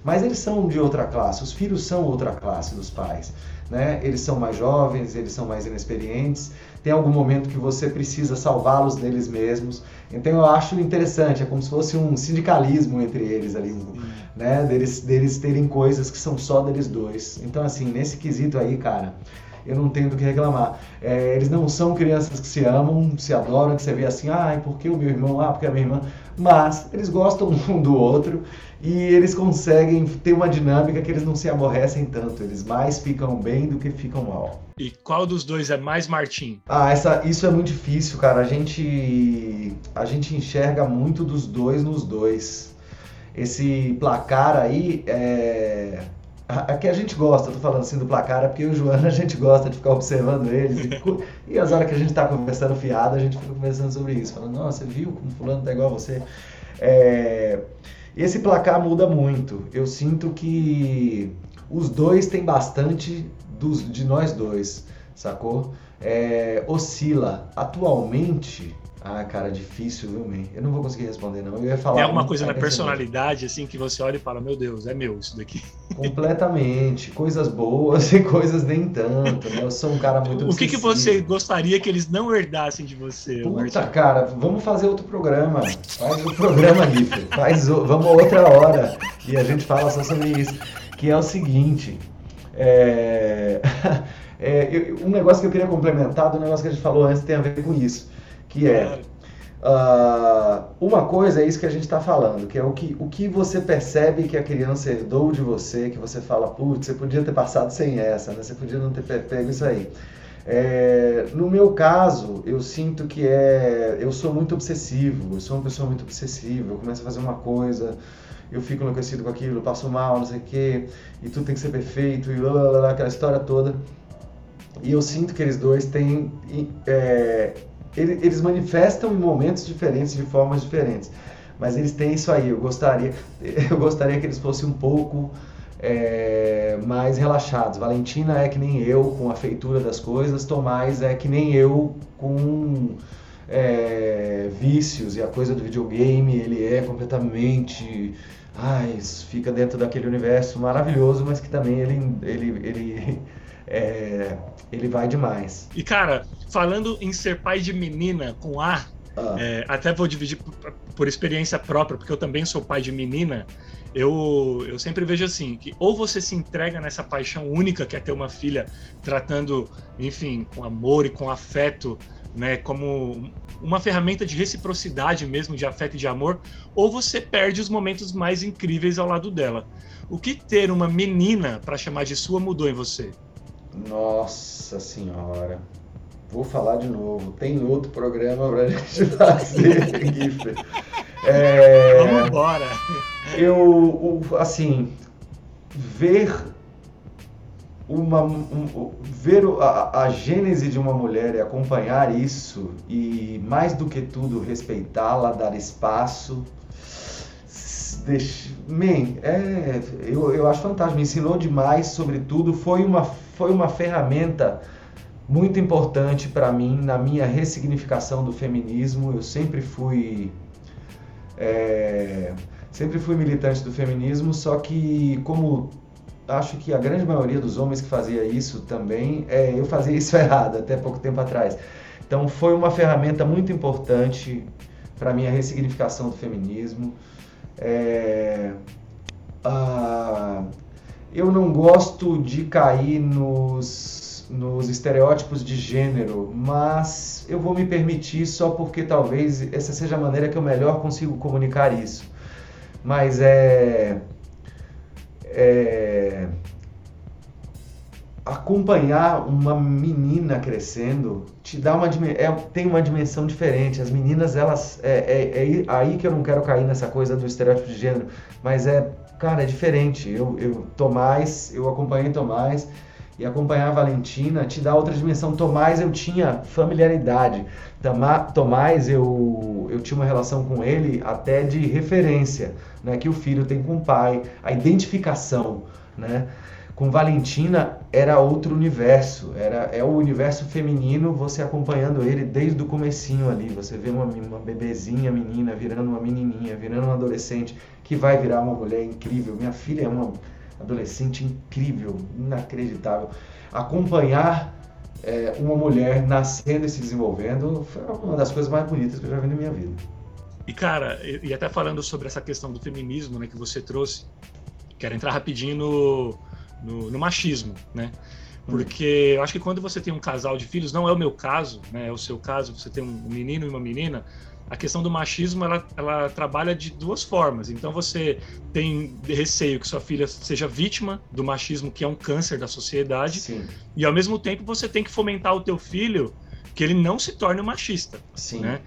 Mas eles são de outra classe, os filhos são outra classe dos pais. Né? Eles são mais jovens, eles são mais inexperientes. Tem algum momento que você precisa salvá-los deles mesmos. Então eu acho interessante, é como se fosse um sindicalismo entre eles ali, né? Deles, deles terem coisas que são só deles dois. Então, assim, nesse quesito aí, cara, eu não tenho do que reclamar. É, eles não são crianças que se amam, se adoram, que você vê assim, ah, por que o meu irmão? Ah, porque a minha irmã. Mas eles gostam um do outro e eles conseguem ter uma dinâmica que eles não se aborrecem tanto, eles mais ficam bem do que ficam mal. E qual dos dois é mais Martim? Ah, essa, isso é muito difícil, cara. A gente, a gente enxerga muito dos dois nos dois. Esse placar aí é. Aqui a gente gosta, tô falando assim do placar, é porque eu e o Joana a gente gosta de ficar observando eles. E, e as horas que a gente tá conversando fiado, a gente fica conversando sobre isso. Falando, nossa, você viu como fulano tá igual a você? É, esse placar muda muito. Eu sinto que os dois têm bastante dos, de nós dois, sacou? É, oscila. Atualmente, ah, cara, difícil, viu, man? Eu não vou conseguir responder, não. Eu ia falar. Tem alguma coisa na personalidade, assim, que você olha e fala, meu Deus, é meu isso daqui. Completamente. Coisas boas e coisas nem tanto, né? Eu sou um cara muito O que, que você gostaria que eles não herdassem de você? Puta, cara, vamos fazer outro programa. Faz o programa, Riff. Faz o... Vamos outra hora. E a gente fala só sobre isso. Que é o seguinte. É... é... um negócio que eu queria complementar do negócio que a gente falou antes tem a ver com isso que é uh, uma coisa é isso que a gente está falando, que é o que, o que você percebe que a criança herdou de você, que você fala, putz, você podia ter passado sem essa, né? você podia não ter pego isso aí. É, no meu caso, eu sinto que é, eu sou muito obsessivo, eu sou uma pessoa muito obsessiva, eu começo a fazer uma coisa, eu fico enlouquecido com aquilo, passo mal, não sei o quê, e tudo tem que ser perfeito, e lá, aquela história toda. E eu sinto que eles dois têm. É, eles manifestam em momentos diferentes, de formas diferentes. Mas eles têm isso aí. Eu gostaria, eu gostaria que eles fossem um pouco é, mais relaxados. Valentina é que nem eu com a feitura das coisas, Tomás é que nem eu com é, vícios e a coisa do videogame, ele é completamente. Ai, fica dentro daquele universo maravilhoso, mas que também ele, ele, ele, é, ele vai demais. E cara, falando em ser pai de menina com A, ah. é, até vou dividir por, por experiência própria, porque eu também sou pai de menina eu, eu sempre vejo assim, que ou você se entrega nessa paixão única que é ter uma filha, tratando, enfim, com amor e com afeto, né, como uma ferramenta de reciprocidade mesmo, de afeto e de amor, ou você perde os momentos mais incríveis ao lado dela. O que ter uma menina para chamar de sua mudou em você? Nossa senhora. Vou falar de novo. Tem outro programa pra gente fazer, Giffer. É, Vamos embora. Eu, assim, ver uma um, ver a, a gênese de uma mulher e acompanhar isso e mais do que tudo respeitá-la, dar espaço, deixa, man, é, eu, eu acho fantástico, me ensinou demais, sobretudo foi uma foi uma ferramenta muito importante para mim na minha ressignificação do feminismo. Eu sempre fui é, sempre fui militante do feminismo, só que como acho que a grande maioria dos homens que fazia isso também, é, eu fazia isso errado até pouco tempo atrás. Então foi uma ferramenta muito importante para minha ressignificação do feminismo. É, a, eu não gosto de cair nos nos estereótipos de gênero, mas eu vou me permitir só porque talvez essa seja a maneira que eu melhor consigo comunicar isso. Mas é, é acompanhar uma menina crescendo te dá uma é, tem uma dimensão diferente. As meninas elas é, é, é, aí que eu não quero cair nessa coisa do estereótipo de gênero, mas é cara é diferente. Eu, eu Tomás, eu acompanhei Tomás e acompanhar a Valentina te dá outra dimensão. Tomás eu tinha familiaridade. Tomás eu, eu tinha uma relação com ele até de referência, né, que o filho tem com o pai, a identificação, né? Com Valentina era outro universo, era é o universo feminino, você acompanhando ele desde o comecinho ali, você vê uma, uma bebezinha menina virando uma menininha, virando uma adolescente que vai virar uma mulher incrível. Minha filha é uma adolescente incrível, inacreditável. Acompanhar é, uma mulher nascendo e se desenvolvendo foi uma das coisas mais bonitas que eu já vi na minha vida. E cara, e até falando sobre essa questão do feminismo, né, que você trouxe, quero entrar rapidinho no, no, no machismo, né? Porque eu acho que quando você tem um casal de filhos, não é o meu caso, né? É o seu caso, você tem um menino e uma menina, a questão do machismo ela, ela trabalha de duas formas. Então você tem receio que sua filha seja vítima do machismo, que é um câncer da sociedade, Sim. e ao mesmo tempo você tem que fomentar o teu filho que ele não se torne um machista, Sim. né?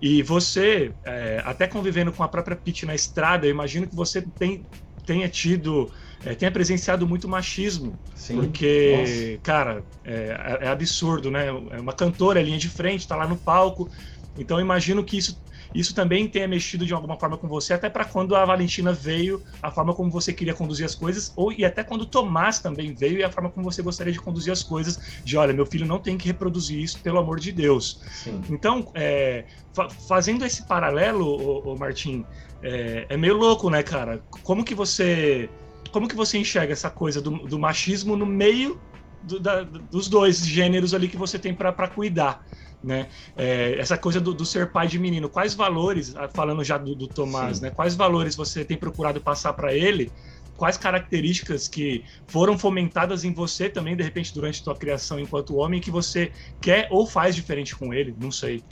E você, é, até convivendo com a própria Pete na estrada, eu imagino que você tem, tenha tido, é, tenha presenciado muito machismo. Sim. Porque, Nossa. cara, é, é, absurdo, né? É uma cantora, linha de frente, tá lá no palco, então eu imagino que isso, isso também tenha mexido de alguma forma com você, até para quando a Valentina veio, a forma como você queria conduzir as coisas, ou e até quando o Tomás também veio e a forma como você gostaria de conduzir as coisas, de olha, meu filho não tem que reproduzir isso, pelo amor de Deus. Sim. Então, é, fa fazendo esse paralelo, o, o Martim, é, é meio louco, né, cara? Como que você como que você enxerga essa coisa do, do machismo no meio do, da, dos dois gêneros ali que você tem para cuidar? Né? É, essa coisa do, do, ser pai de menino, quais valores, ah, falando já do, do Tomás, Sim. né? Quais valores você tem procurado passar para ele? Quais características que foram fomentadas em você também, de repente, durante a tua criação enquanto homem, que você quer ou faz diferente com ele? Não sei.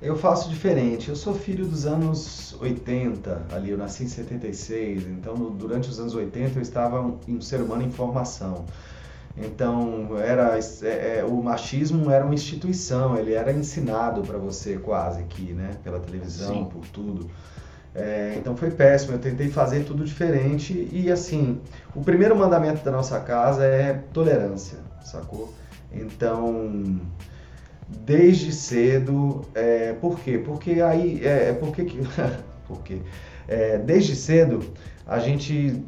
Eu faço diferente. Eu sou filho dos anos 80, ali, eu nasci em 76, então durante os anos 80 eu estava um, um ser humano em formação. Então, era é, é, o machismo era uma instituição, ele era ensinado para você quase aqui, né? Pela televisão, Sim. por tudo. É, então foi péssimo, eu tentei fazer tudo diferente e assim, o primeiro mandamento da nossa casa é tolerância, sacou? Então, desde cedo, é, por quê? Porque aí, é, é porque que, por quê? É, desde cedo, a gente,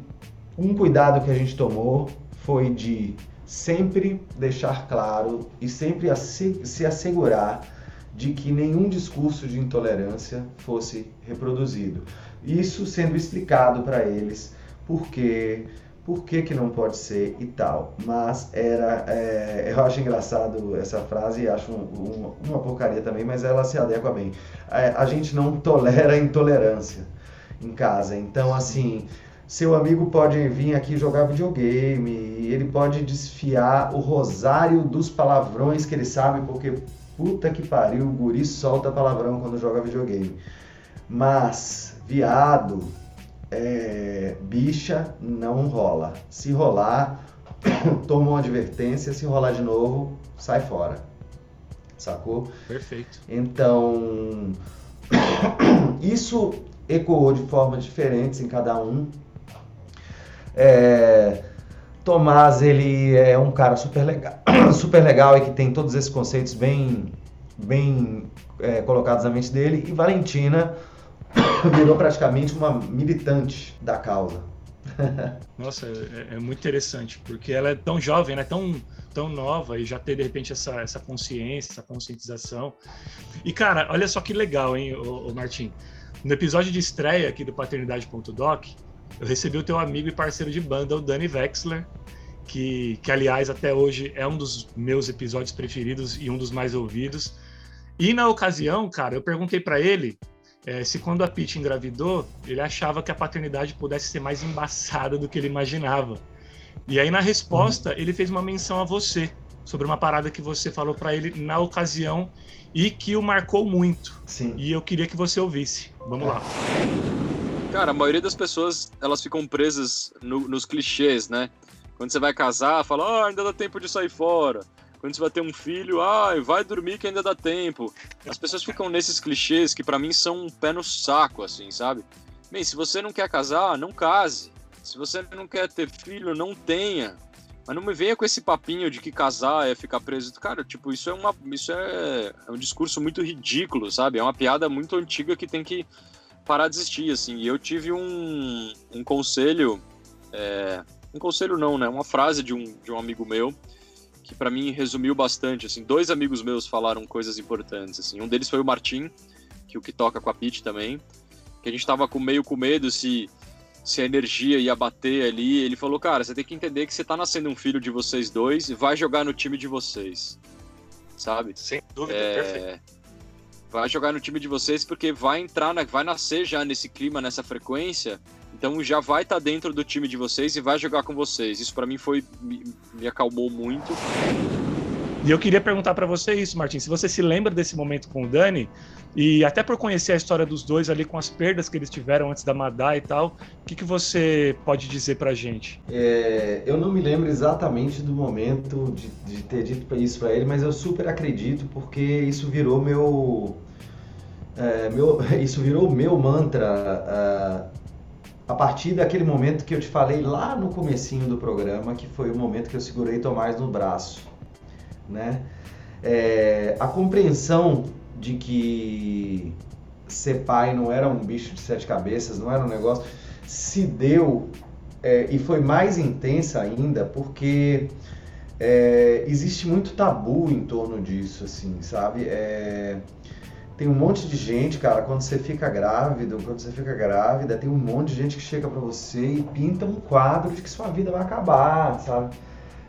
um cuidado que a gente tomou foi de sempre deixar claro e sempre se assegurar de que nenhum discurso de intolerância fosse reproduzido. Isso sendo explicado para eles por quê, por que, que não pode ser e tal. Mas era. É, eu acho engraçado essa frase e acho um, um, uma porcaria também, mas ela se adequa bem. É, a gente não tolera intolerância em casa. Então, assim, seu amigo pode vir aqui jogar videogame, ele pode desfiar o rosário dos palavrões que ele sabe, porque Puta que pariu, o guri solta palavrão quando joga videogame. Mas, viado, é, bicha, não rola. Se rolar, toma uma advertência. Se rolar de novo, sai fora. Sacou? Perfeito. Então, isso ecoou de formas diferentes em cada um. É, Tomás, ele é um cara super legal, super legal e que tem todos esses conceitos bem, bem é, colocados na mente dele. E Valentina virou praticamente uma militante da causa. Nossa, é, é, muito interessante, porque ela é tão jovem, né? tão, tão nova e já ter de repente essa, essa consciência, essa conscientização. E cara, olha só que legal, hein, o, o Martim. No episódio de estreia aqui do Paternidade.doc, eu recebi o teu amigo e parceiro de banda, o Danny Wexler, que, que aliás até hoje é um dos meus episódios preferidos e um dos mais ouvidos. E na ocasião, cara, eu perguntei para ele é, se quando a Pete engravidou, ele achava que a paternidade pudesse ser mais embaçada do que ele imaginava. E aí na resposta, uhum. ele fez uma menção a você sobre uma parada que você falou para ele na ocasião e que o marcou muito. Sim. E eu queria que você ouvisse. Vamos lá. Cara, a maioria das pessoas, elas ficam presas no, nos clichês, né? Quando você vai casar, fala, ah, ainda dá tempo de sair fora. Quando você vai ter um filho, ah, vai dormir que ainda dá tempo. As pessoas ficam nesses clichês que para mim são um pé no saco, assim, sabe? Bem, se você não quer casar, não case. Se você não quer ter filho, não tenha. Mas não me venha com esse papinho de que casar é ficar preso. Cara, tipo, isso é uma. Isso é, é um discurso muito ridículo, sabe? É uma piada muito antiga que tem que parar de existir, assim. E eu tive um, um conselho, é, um conselho não, né? Uma frase de um, de um amigo meu que para mim resumiu bastante, assim. Dois amigos meus falaram coisas importantes, assim. Um deles foi o Martim, que o que toca com a Pete também, que a gente tava com meio com medo se se a energia ia bater ali. Ele falou, cara, você tem que entender que você tá nascendo um filho de vocês dois e vai jogar no time de vocês. Sabe? Sem dúvida, é... perfeito vai jogar no time de vocês porque vai entrar, na, vai nascer já nesse clima, nessa frequência. Então já vai estar tá dentro do time de vocês e vai jogar com vocês. Isso para mim foi me, me, acalmou muito. E eu queria perguntar para você isso, Martin, se você se lembra desse momento com o Dani e até por conhecer a história dos dois ali com as perdas que eles tiveram antes da Madá e tal, o que, que você pode dizer para gente? É, eu não me lembro exatamente do momento de, de ter dito isso para ele, mas eu super acredito porque isso virou meu é, meu, isso virou meu mantra uh, a partir daquele momento que eu te falei lá no comecinho do programa, que foi o momento que eu segurei Tomás no braço, né? É, a compreensão de que ser pai não era um bicho de sete cabeças, não era um negócio, se deu é, e foi mais intensa ainda porque é, existe muito tabu em torno disso, assim, sabe? É, tem um monte de gente, cara, quando você fica grávido, quando você fica grávida, tem um monte de gente que chega para você e pinta um quadro de que sua vida vai acabar, sabe?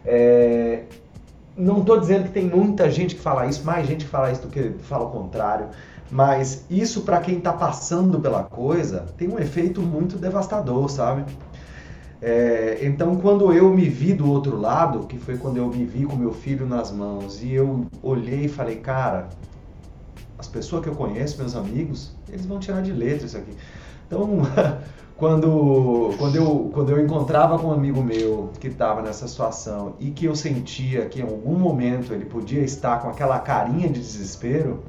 É... Não estou dizendo que tem muita gente que fala isso, mais gente que fala isso do que fala o contrário, mas isso para quem está passando pela coisa tem um efeito muito devastador, sabe? É, então, quando eu me vi do outro lado, que foi quando eu me vi com meu filho nas mãos, e eu olhei e falei, cara, as pessoas que eu conheço, meus amigos, eles vão tirar de letra isso aqui. Então, quando, quando, eu, quando eu encontrava com um amigo meu que estava nessa situação e que eu sentia que em algum momento ele podia estar com aquela carinha de desespero,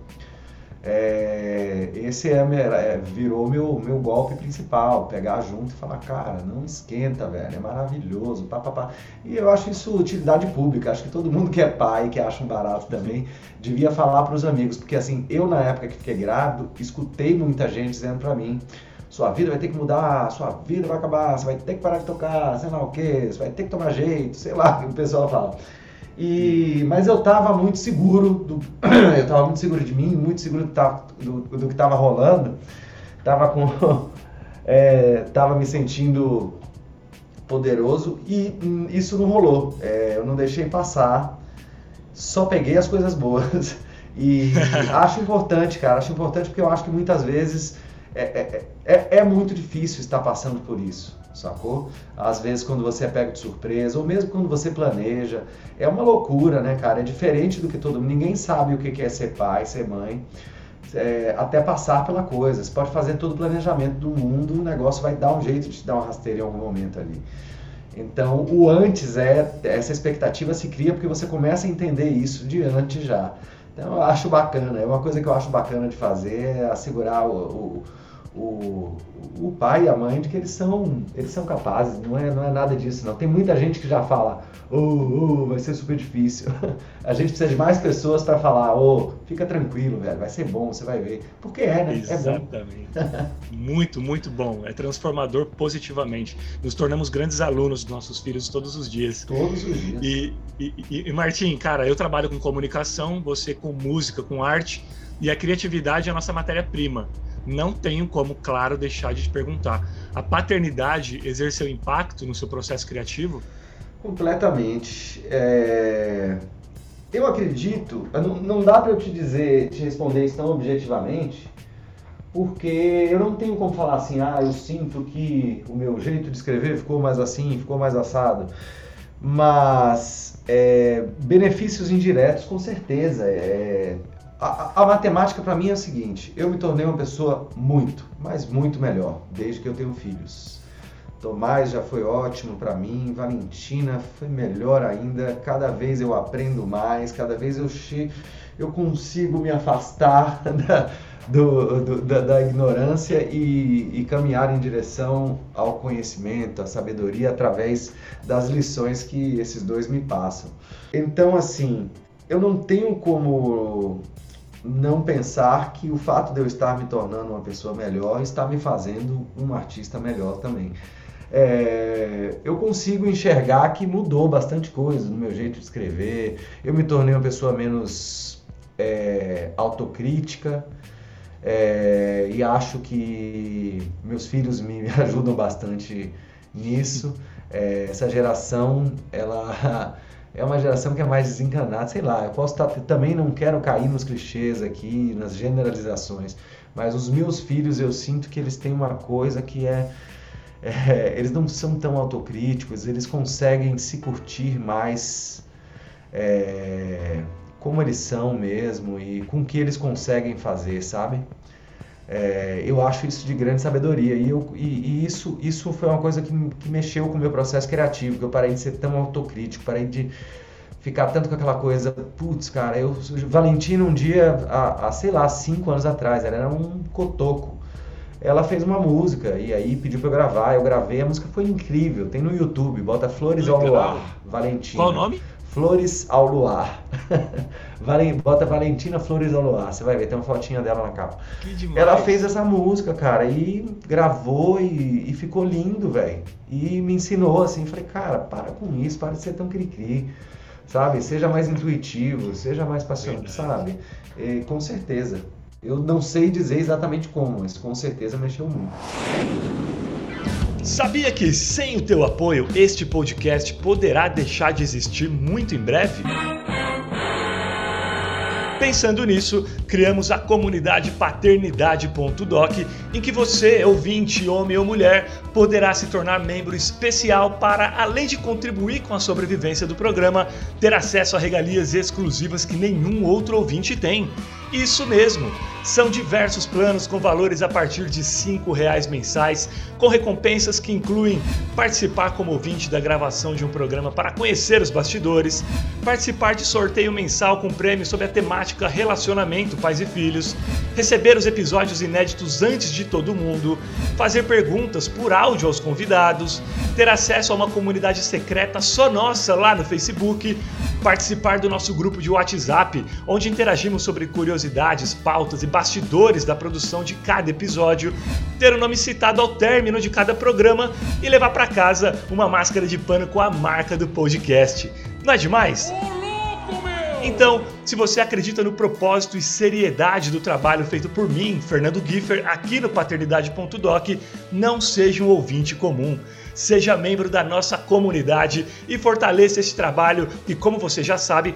É, esse é, é, virou meu, meu golpe principal, pegar junto e falar, cara, não esquenta, velho, é maravilhoso, pá, pá, pá. E eu acho isso utilidade pública, acho que todo mundo que é pai, que acha um barato também, devia falar para os amigos, porque assim, eu na época que fiquei grávido, escutei muita gente dizendo para mim, sua vida vai ter que mudar, sua vida vai acabar, você vai ter que parar de tocar, sei lá o que, você vai ter que tomar jeito, sei lá o que o pessoal fala. E, mas eu estava muito seguro, do, eu estava muito seguro de mim, muito seguro do, do, do que estava rolando, estava com, é, tava me sentindo poderoso e hum, isso não rolou. É, eu não deixei passar, só peguei as coisas boas. E acho importante, cara, acho importante porque eu acho que muitas vezes é, é, é, é, muito difícil estar passando por isso, sacou? Às vezes quando você é pego de surpresa, ou mesmo quando você planeja, é uma loucura, né, cara? É diferente do que todo mundo. Ninguém sabe o que é ser pai, ser mãe, é, até passar pela coisa. Você pode fazer todo o planejamento do mundo, o negócio vai dar um jeito de te dar uma rasteira em algum momento ali. Então, o antes é essa expectativa se cria porque você começa a entender isso de antes já. Então, eu acho bacana, é uma coisa que eu acho bacana de fazer, é assegurar o, o o, o pai e a mãe de que eles são, eles são capazes, não é, não é nada disso não. Tem muita gente que já fala, oh, oh vai ser super difícil. a gente precisa de mais pessoas para falar, oh, fica tranquilo, velho, vai ser bom, você vai ver. Porque é, né? Exatamente. É muito, muito bom. É transformador positivamente. Nos tornamos grandes alunos dos nossos filhos todos os dias. Todos os dias. E, e, e, e Martim, cara, eu trabalho com comunicação, você com música, com arte, e a criatividade é a nossa matéria-prima não tenho como, claro, deixar de te perguntar. A paternidade exerceu impacto no seu processo criativo? Completamente. É... Eu acredito, não, dá para eu te dizer, te responder isso tão objetivamente, porque eu não tenho como falar assim, ah, eu sinto que o meu jeito de escrever ficou mais assim, ficou mais assado. Mas é, benefícios indiretos, com certeza. É, a, a matemática para mim é o seguinte: eu me tornei uma pessoa muito, mas muito melhor desde que eu tenho filhos. Tomás já foi ótimo para mim, Valentina foi melhor ainda. Cada vez eu aprendo mais, cada vez eu che... eu consigo me afastar da, do, do, da, da, ignorância e, e, caminhar em direção ao conhecimento, à sabedoria através das lições que esses dois me passam. Então, assim, eu não tenho como não pensar que o fato de eu estar me tornando uma pessoa melhor está me fazendo um artista melhor também. É, eu consigo enxergar que mudou bastante coisa no meu jeito de escrever. Eu me tornei uma pessoa menos é, autocrítica é, e acho que meus filhos me ajudam bastante nisso. É, essa geração, ela é uma geração que é mais desencanada, sei lá, eu posso estar, também não quero cair nos clichês aqui, nas generalizações, mas os meus filhos eu sinto que eles têm uma coisa que é, é eles não são tão autocríticos, eles conseguem se curtir mais é, como eles são mesmo e com o que eles conseguem fazer, sabe? É, eu acho isso de grande sabedoria e, eu, e, e, isso, isso foi uma coisa que, que mexeu com o meu processo criativo, que eu parei de ser tão autocrítico, parei de ficar tanto com aquela coisa, putz, cara, eu, Valentina um dia, há, há, sei lá, cinco anos atrás, ela era um cotoco, ela fez uma música e aí pediu para eu gravar, eu gravei, a música foi incrível, tem no YouTube, bota Flores ao Luar, Valentina. Qual o nome? Flores ao Luar. Bota Valentina Flores ao Luar. Você vai ver, tem uma fotinha dela na capa. Que demais. Ela fez essa música, cara, e gravou e, e ficou lindo, velho. E me ensinou assim, falei, cara, para com isso, para de ser tão cri-cri. Sabe? Seja mais intuitivo, seja mais passional, sabe? E, com certeza. Eu não sei dizer exatamente como, mas com certeza mexeu muito. Sabia que sem o teu apoio este podcast poderá deixar de existir muito em breve? Pensando nisso, criamos a comunidade paternidade.doc, em que você, ouvinte, homem ou mulher, poderá se tornar membro especial para, além de contribuir com a sobrevivência do programa, ter acesso a regalias exclusivas que nenhum outro ouvinte tem. Isso mesmo! São diversos planos com valores a partir de R$ reais mensais, com recompensas que incluem participar como ouvinte da gravação de um programa para conhecer os bastidores, participar de sorteio mensal com prêmios sob a temática temática relacionamento pais e filhos, receber os episódios inéditos antes de todo mundo, fazer perguntas por áudio aos convidados, ter acesso a uma comunidade secreta só nossa lá no Facebook, participar do nosso grupo de WhatsApp, onde interagimos sobre curiosidades, pautas e bastidores da produção de cada episódio, ter o nome citado ao término de cada programa e levar para casa uma máscara de pano com a marca do podcast. Não é demais? Então, se você acredita no propósito e seriedade do trabalho feito por mim, Fernando Giffer, aqui no paternidade.doc, não seja um ouvinte comum. Seja membro da nossa comunidade e fortaleça esse trabalho que, como você já sabe,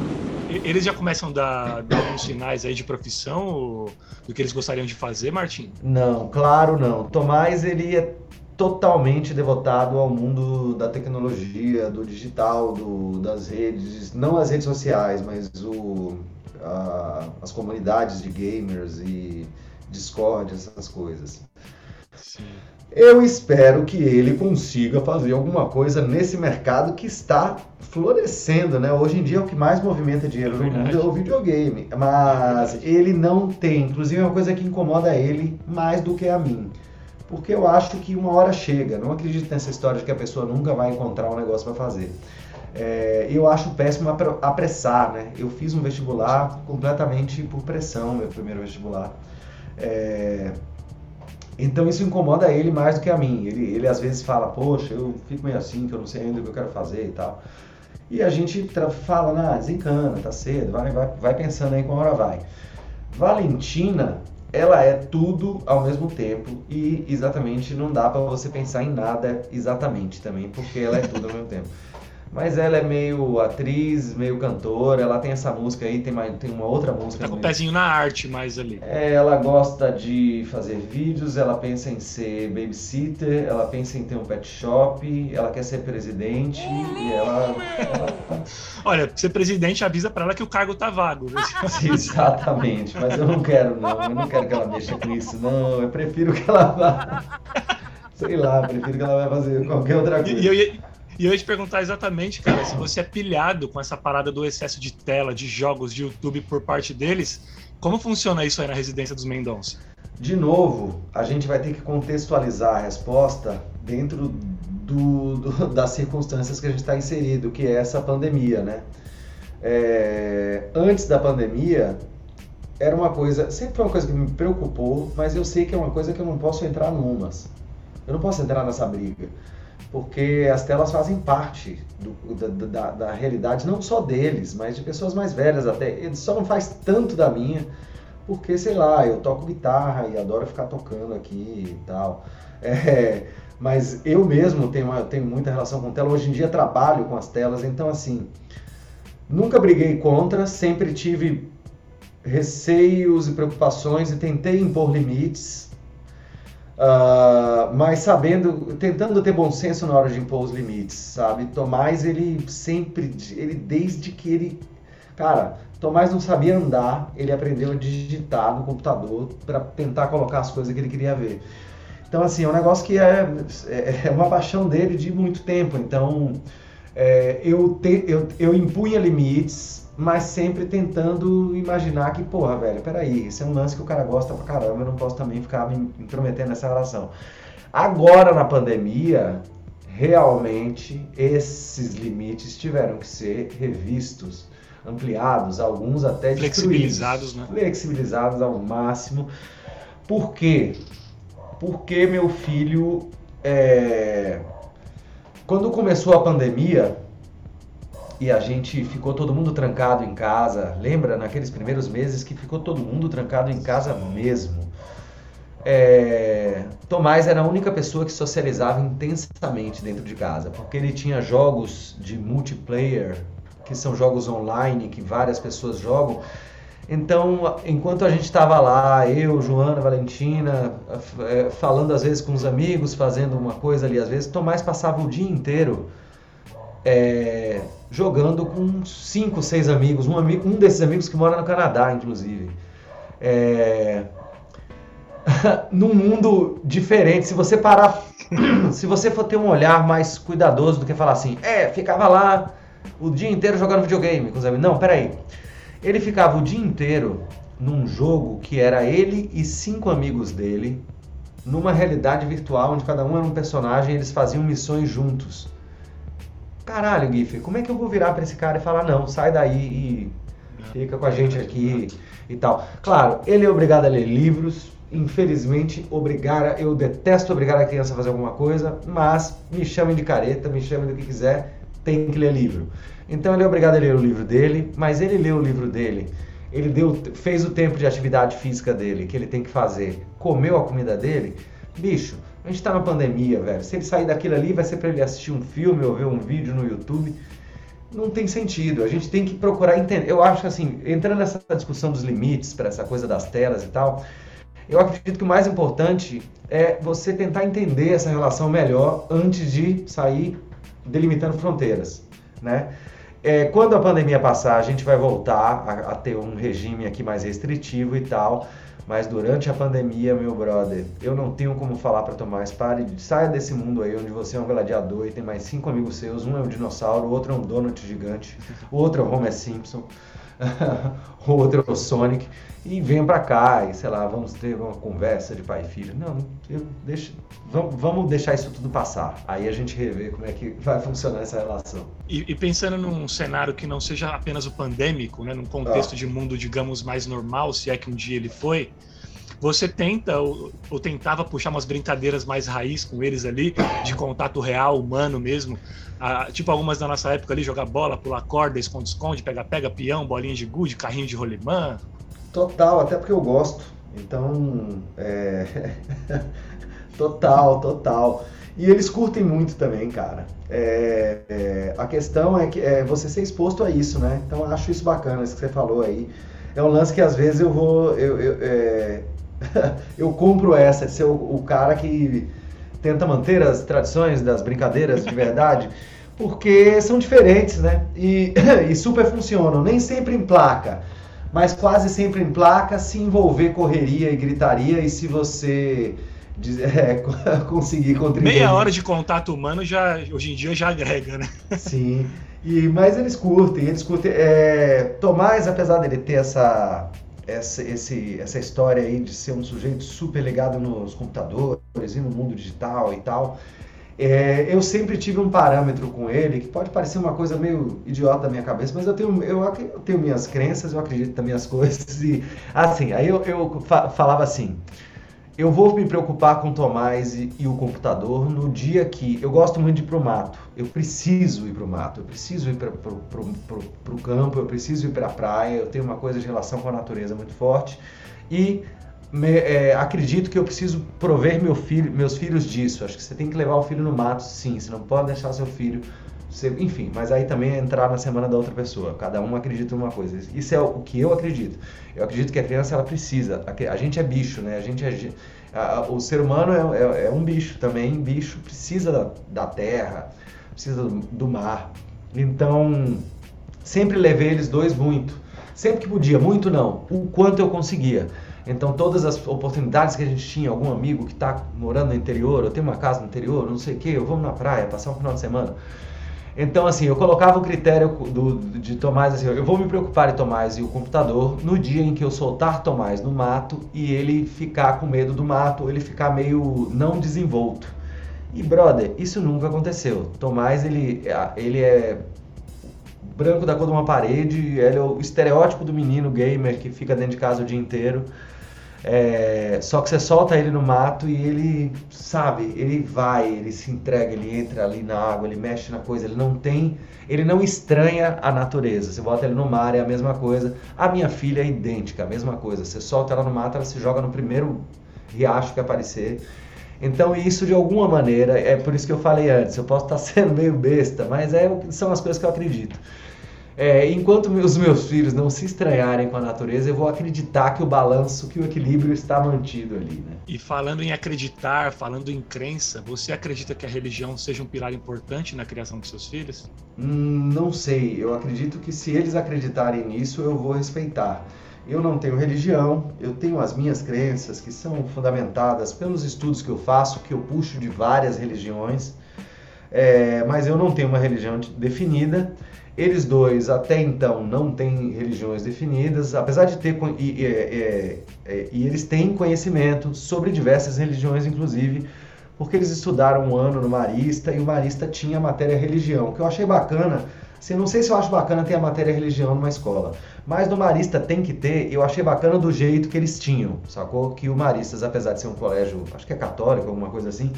Eles já começam a dar, alguns sinais aí de profissão do que eles gostariam de fazer, Martim? Não, claro não. Tomás, ele é totalmente devotado ao mundo da tecnologia, do digital, do, das redes, não as redes sociais, mas o, a, as comunidades de gamers e Discord, essas coisas. Sim. Eu espero que ele consiga fazer alguma coisa nesse mercado que está florescendo, né? Hoje em dia o que mais movimenta dinheiro no mundo é o videogame, mas ele não tem, inclusive é uma coisa que incomoda ele mais do que a mim. Porque eu acho que uma hora chega, não acredito nessa história de que a pessoa nunca vai encontrar um negócio para fazer. É, eu acho péssimo apressar, né? Eu fiz um vestibular completamente por pressão, meu primeiro vestibular. É, então isso incomoda ele mais do que a mim. Ele, ele às vezes fala, poxa, eu fico meio assim, que eu não sei ainda o que eu quero fazer e tal. E a gente fala, nah, desencana, tá cedo, vai, vai, vai pensando aí com a hora vai. Valentina, ela é tudo ao mesmo tempo e exatamente não dá para você pensar em nada exatamente também, porque ela é tudo ao mesmo tempo. Mas ela é meio atriz, meio cantora, ela tem essa música aí, tem, mais, tem uma outra música. Tá com o pezinho na arte mais ali. É, ela gosta de fazer vídeos, ela pensa em ser babysitter, ela pensa em ter um pet shop, ela quer ser presidente e ela. ela... Olha, ser presidente avisa para ela que o cargo tá vago. Exatamente, mas eu não quero não, eu não quero que ela mexa com isso, não. Eu prefiro que ela vá. Sei lá, prefiro que ela vá fazer qualquer outra coisa. E, eu, e eu ia te perguntar exatamente, cara, se você é pilhado com essa parada do excesso de tela, de jogos de YouTube por parte deles, como funciona isso aí na residência dos Mendonça? De novo, a gente vai ter que contextualizar a resposta dentro do, do, das circunstâncias que a gente está inserido, que é essa pandemia, né? É, antes da pandemia, era uma coisa, sempre foi uma coisa que me preocupou, mas eu sei que é uma coisa que eu não posso entrar numas. Eu não posso entrar nessa briga porque as telas fazem parte do, da, da, da, realidade não só deles, mas de pessoas mais velhas até. Ele só não faz tanto da minha, porque sei lá, eu toco guitarra e adoro ficar tocando aqui e tal. É, mas eu mesmo tenho, uma, tenho muita relação com tela. Hoje em dia trabalho com as telas, então assim, nunca briguei contra, sempre tive receios e preocupações e tentei impor limites Uh, mas sabendo, tentando ter bom senso na hora de impor os limites, sabe? Tomás, ele sempre, ele desde que ele, cara, Tomás não sabia andar, ele aprendeu a digitar no computador para tentar colocar as coisas que ele queria ver. Então, assim, é um negócio que é, é, é uma paixão dele de muito tempo. Então, é, eu, te, eu, eu impunha limites, mas sempre tentando imaginar que, porra, velho, peraí, esse é um lance que o cara gosta pra caramba, eu não posso também ficar me intrometendo nessa relação. Agora, na pandemia, realmente esses limites tiveram que ser revistos, ampliados, alguns até flexibilizados, né? Flexibilizados ao máximo. Por quê? Porque meu filho é, quando começou a pandemia e a gente ficou todo mundo trancado em casa, lembra naqueles primeiros meses que ficou todo mundo trancado em casa mesmo? É, Tomás era a única pessoa que socializava intensamente dentro de casa, porque ele tinha jogos de multiplayer, que são jogos online que várias pessoas jogam. Então, enquanto a gente estava lá, eu, Joana, Valentina, é, falando às vezes com os amigos, fazendo uma coisa ali, às vezes, Tomás passava o dia inteiro é, jogando com cinco, seis amigos, um, amigo, um desses amigos que mora no Canadá, inclusive. É, num mundo diferente. Se você parar, se você for ter um olhar mais cuidadoso do que falar assim, é, ficava lá o dia inteiro jogando videogame com os amigos. Não, peraí. Ele ficava o dia inteiro num jogo que era ele e cinco amigos dele, numa realidade virtual onde cada um era um personagem e eles faziam missões juntos. Caralho, Gif, como é que eu vou virar para esse cara e falar, não, sai daí e fica com a gente aqui e tal? Claro, ele é obrigado a ler livros, infelizmente, obrigar, eu detesto obrigar a criança a fazer alguma coisa, mas me chamem de careta, me chamem do que quiser, tem que ler livro. Então ele é obrigado a ler o livro dele, mas ele leu o livro dele, ele deu, fez o tempo de atividade física dele, que ele tem que fazer, comeu a comida dele, bicho, a gente tá na pandemia, velho. Se ele sair daquilo ali, vai ser para ele assistir um filme ou ver um vídeo no YouTube. Não tem sentido. A gente tem que procurar entender. Eu acho que assim, entrando nessa discussão dos limites para essa coisa das telas e tal, eu acredito que o mais importante é você tentar entender essa relação melhor antes de sair delimitando fronteiras, né? É, quando a pandemia passar, a gente vai voltar a, a, ter um regime aqui mais restritivo e tal, mas durante a pandemia, meu brother, eu não tenho como falar para Tomás, pare, saia desse mundo aí onde você é um gladiador e tem mais cinco amigos seus, um é um dinossauro, o outro é um donut gigante, o outro é o Homer Simpson, o outro é o Sonic, e venham para cá e sei lá, vamos ter uma conversa de pai e filho. Não, deixo, vamos, vamos deixar isso tudo passar. Aí a gente revê como é que vai funcionar essa relação. E, e pensando num cenário que não seja apenas o pandêmico, né, num contexto ah. de mundo, digamos, mais normal, se é que um dia ele foi, você tenta ou, ou, tentava puxar umas brincadeiras mais raiz com eles ali, de contato real, humano mesmo. Ah, tipo algumas da nossa época ali, jogar bola, pular corda, esconde-esconde, pega-pega, peão, bolinha de gude, carrinho de rolimã. Total, até porque eu gosto. Então, é... total, total. E eles curtem muito também, cara. É, é, a questão é que é você ser exposto a isso, né? Então acho isso bacana, isso que você falou aí. É um lance que às vezes eu vou. Eu, eu, é, eu compro essa, de ser o, o, cara que tenta manter as tradições das brincadeiras de verdade, porque são diferentes, né? E, e super funcionam, nem sempre em placa, mas quase sempre em placa, se envolver correria e gritaria, e se você é, conseguir contribuir. Meia hora de contato humano já hoje em dia já agrega, né? Sim. E, mas eles curtem, eles curtem. É, Tomás, apesar dele ter essa essa, esse, essa história aí de ser um sujeito super ligado nos computadores e no mundo digital e tal. É, eu sempre tive um parâmetro com ele que pode parecer uma coisa meio idiota da minha cabeça, mas eu tenho, eu, eu tenho minhas crenças, eu acredito nas minhas coisas. E assim, aí eu, eu falava assim: eu vou me preocupar com Tomás e, e, o computador no dia que eu gosto muito de ir pro mato. Eu preciso ir pro mato, eu preciso ir para o campo, eu preciso ir para a praia. Eu tenho uma coisa de relação com a natureza muito forte e me, é, acredito que eu preciso prover meu filho, meus filhos disso. Acho que você tem que levar o filho no mato, sim. Você não pode deixar seu filho enfim, mas aí também é entrar na semana da outra pessoa. Cada um acredita em uma coisa. Isso é o que eu acredito. Eu acredito que a criança ela precisa. A gente é bicho, né? A gente é, a, o ser humano é, é, é, um bicho também. Bicho precisa da, da terra, precisa do, do, mar. Então sempre levei eles dois muito. Sempre que podia, muito não. O quanto eu conseguia. Então todas as oportunidades que a gente tinha, algum amigo que está morando no interior, eu tenho uma casa no interior, não sei o que, eu vou na praia, passar um final de semana então, assim, eu colocava o critério do, de Tomás assim, eu vou me preocupar em Tomás e o computador no dia em que eu soltar Tomás no mato e ele ficar com medo do mato, ele ficar meio não desenvolto. E, brother, isso nunca aconteceu. Tomás, ele, ele é branco da cor de uma parede, ele é o estereótipo do menino gamer que fica dentro de casa o dia inteiro. É, só que você solta ele no mato e ele, sabe, ele vai, ele se entrega, ele entra ali na água, ele mexe na coisa, ele não tem, ele não estranha a natureza. Você bota ele no mar, é a mesma coisa. A minha filha é idêntica, a mesma coisa. Você solta ela no mato, ela se joga no primeiro riacho que aparecer. Então, isso de alguma maneira, é por isso que eu falei antes, eu posso estar sendo meio besta, mas é, são as coisas que eu acredito. É, enquanto os meus filhos não se estranharem com a natureza, eu vou acreditar que o balanço, que o equilíbrio está mantido ali. Né? E falando em acreditar, falando em crença, você acredita que a religião seja um pilar importante na criação dos seus filhos? Hum, não sei. Eu acredito que se eles acreditarem nisso, eu vou respeitar. Eu não tenho religião, eu tenho as minhas crenças que são fundamentadas pelos estudos que eu faço, que eu puxo de várias religiões, é, mas eu não tenho uma religião definida. Eles dois até então não têm religiões definidas, apesar de ter e, e, e, e, eles têm conhecimento sobre diversas religiões, inclusive porque eles estudaram um ano no Marista e o Marista tinha a matéria religião, que eu achei bacana. Assim, não sei se eu acho bacana ter a matéria religião numa escola, mas no Marista tem que ter. Eu achei bacana do jeito que eles tinham, sacou? Que o Maristas, apesar de ser um colégio, acho que é católico, alguma coisa assim,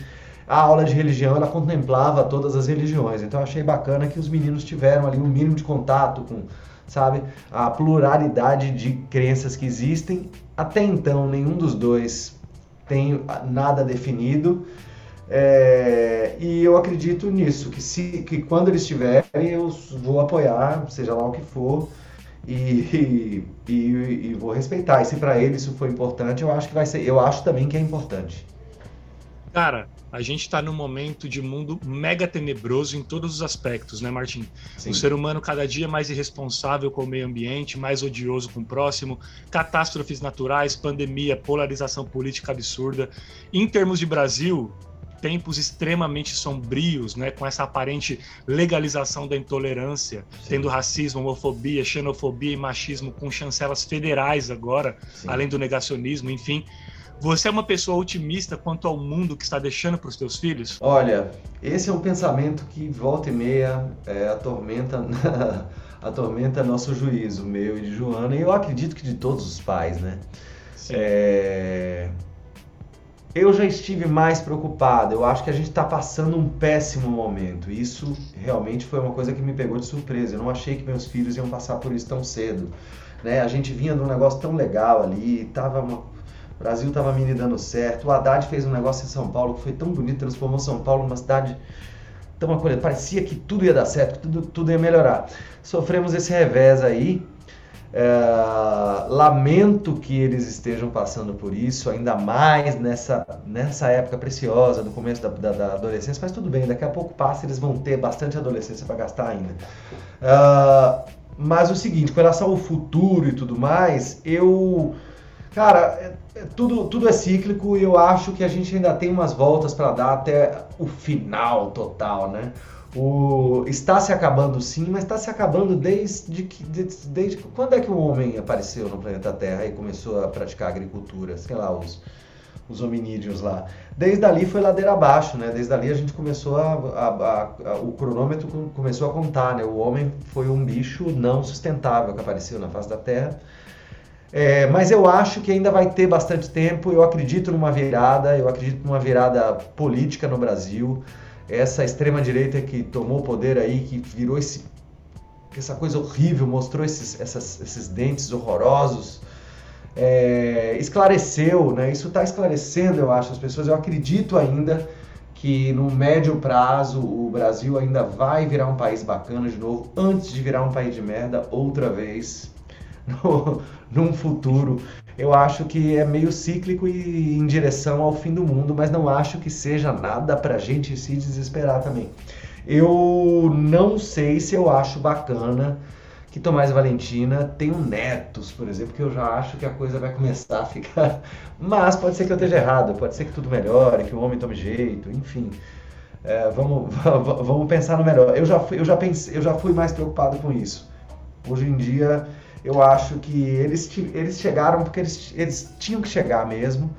a aula de religião ela contemplava todas as religiões. Então eu achei bacana que os meninos tiveram ali um mínimo de contato com, sabe, a pluralidade de crenças que existem. Até então nenhum dos dois tem nada definido. É, e eu acredito nisso, que se que quando eles tiverem, eu vou apoiar, seja lá o que for, e, e, e vou respeitar. E se para eles isso for importante, eu acho que vai ser. Eu acho também que é importante. Cara, a gente está num momento de mundo mega tenebroso em todos os aspectos, né, Martim? Sim. O ser humano cada dia mais irresponsável com o meio ambiente, mais odioso com o próximo, catástrofes naturais, pandemia, polarização política absurda. Em termos de Brasil, tempos extremamente sombrios, né, com essa aparente legalização da intolerância, Sim. tendo racismo, homofobia, xenofobia e machismo com chancelas federais agora, Sim. além do negacionismo, enfim. Você é uma pessoa otimista quanto ao mundo que está deixando para os teus filhos? Olha, esse é um pensamento que volta e meia é, atormenta, atormenta nosso juízo, meu e de Joana, e eu acredito que de todos os pais, né? É... Eu já estive mais preocupado. Eu acho que a gente está passando um péssimo momento. Isso realmente foi uma coisa que me pegou de surpresa. Eu não achei que meus filhos iam passar por isso tão cedo. Né? A gente vinha de um negócio tão legal ali, tava uma o Brasil estava me dando certo. O Haddad fez um negócio em São Paulo que foi tão bonito, transformou São Paulo numa cidade tão acolhida. Parecia que tudo ia dar certo, que tudo, tudo ia melhorar. Sofremos esse revés aí. É, lamento que eles estejam passando por isso, ainda mais nessa, nessa época preciosa do começo da, da, da adolescência, mas tudo bem, daqui a pouco passa eles vão ter bastante adolescência para gastar ainda. É, mas o seguinte, com relação ao futuro e tudo mais, eu Cara, é, é, tudo, tudo é cíclico e eu acho que a gente ainda tem umas voltas para dar até o final total, né? O, está se acabando sim, mas está se acabando desde que. Desde, desde, quando é que o homem apareceu no planeta Terra e começou a praticar agricultura? Sei lá, os, os hominídeos lá. Desde ali foi ladeira abaixo, né? Desde ali a gente começou a, a, a, o cronômetro começou a contar, né? O homem foi um bicho não sustentável que apareceu na face da Terra é, mas eu acho que ainda vai ter bastante tempo. Eu acredito numa virada, eu acredito numa virada política no Brasil. Essa extrema-direita que tomou poder aí, que virou esse, essa coisa horrível, mostrou esses, essas, esses dentes horrorosos, é, esclareceu, né? Isso está esclarecendo, eu acho, as pessoas. Eu acredito ainda que no médio prazo o Brasil ainda vai virar um país bacana de novo, antes de virar um país de merda outra vez. No, num futuro. Eu acho que é meio cíclico e em direção ao fim do mundo, mas não acho que seja nada para a gente se desesperar também. Eu não sei se eu acho bacana que Tomás e Valentina tenham netos, por exemplo, que eu já acho que a coisa vai começar a ficar. Mas pode ser que eu esteja errado, pode ser que tudo melhore, que o homem tome jeito, enfim. É, vamos, vamos pensar no melhor. Eu já, fui, eu, já pensei, eu já fui mais preocupado com isso. Hoje em dia eu acho que eles, eles chegaram porque eles, eles tinham que chegar mesmo.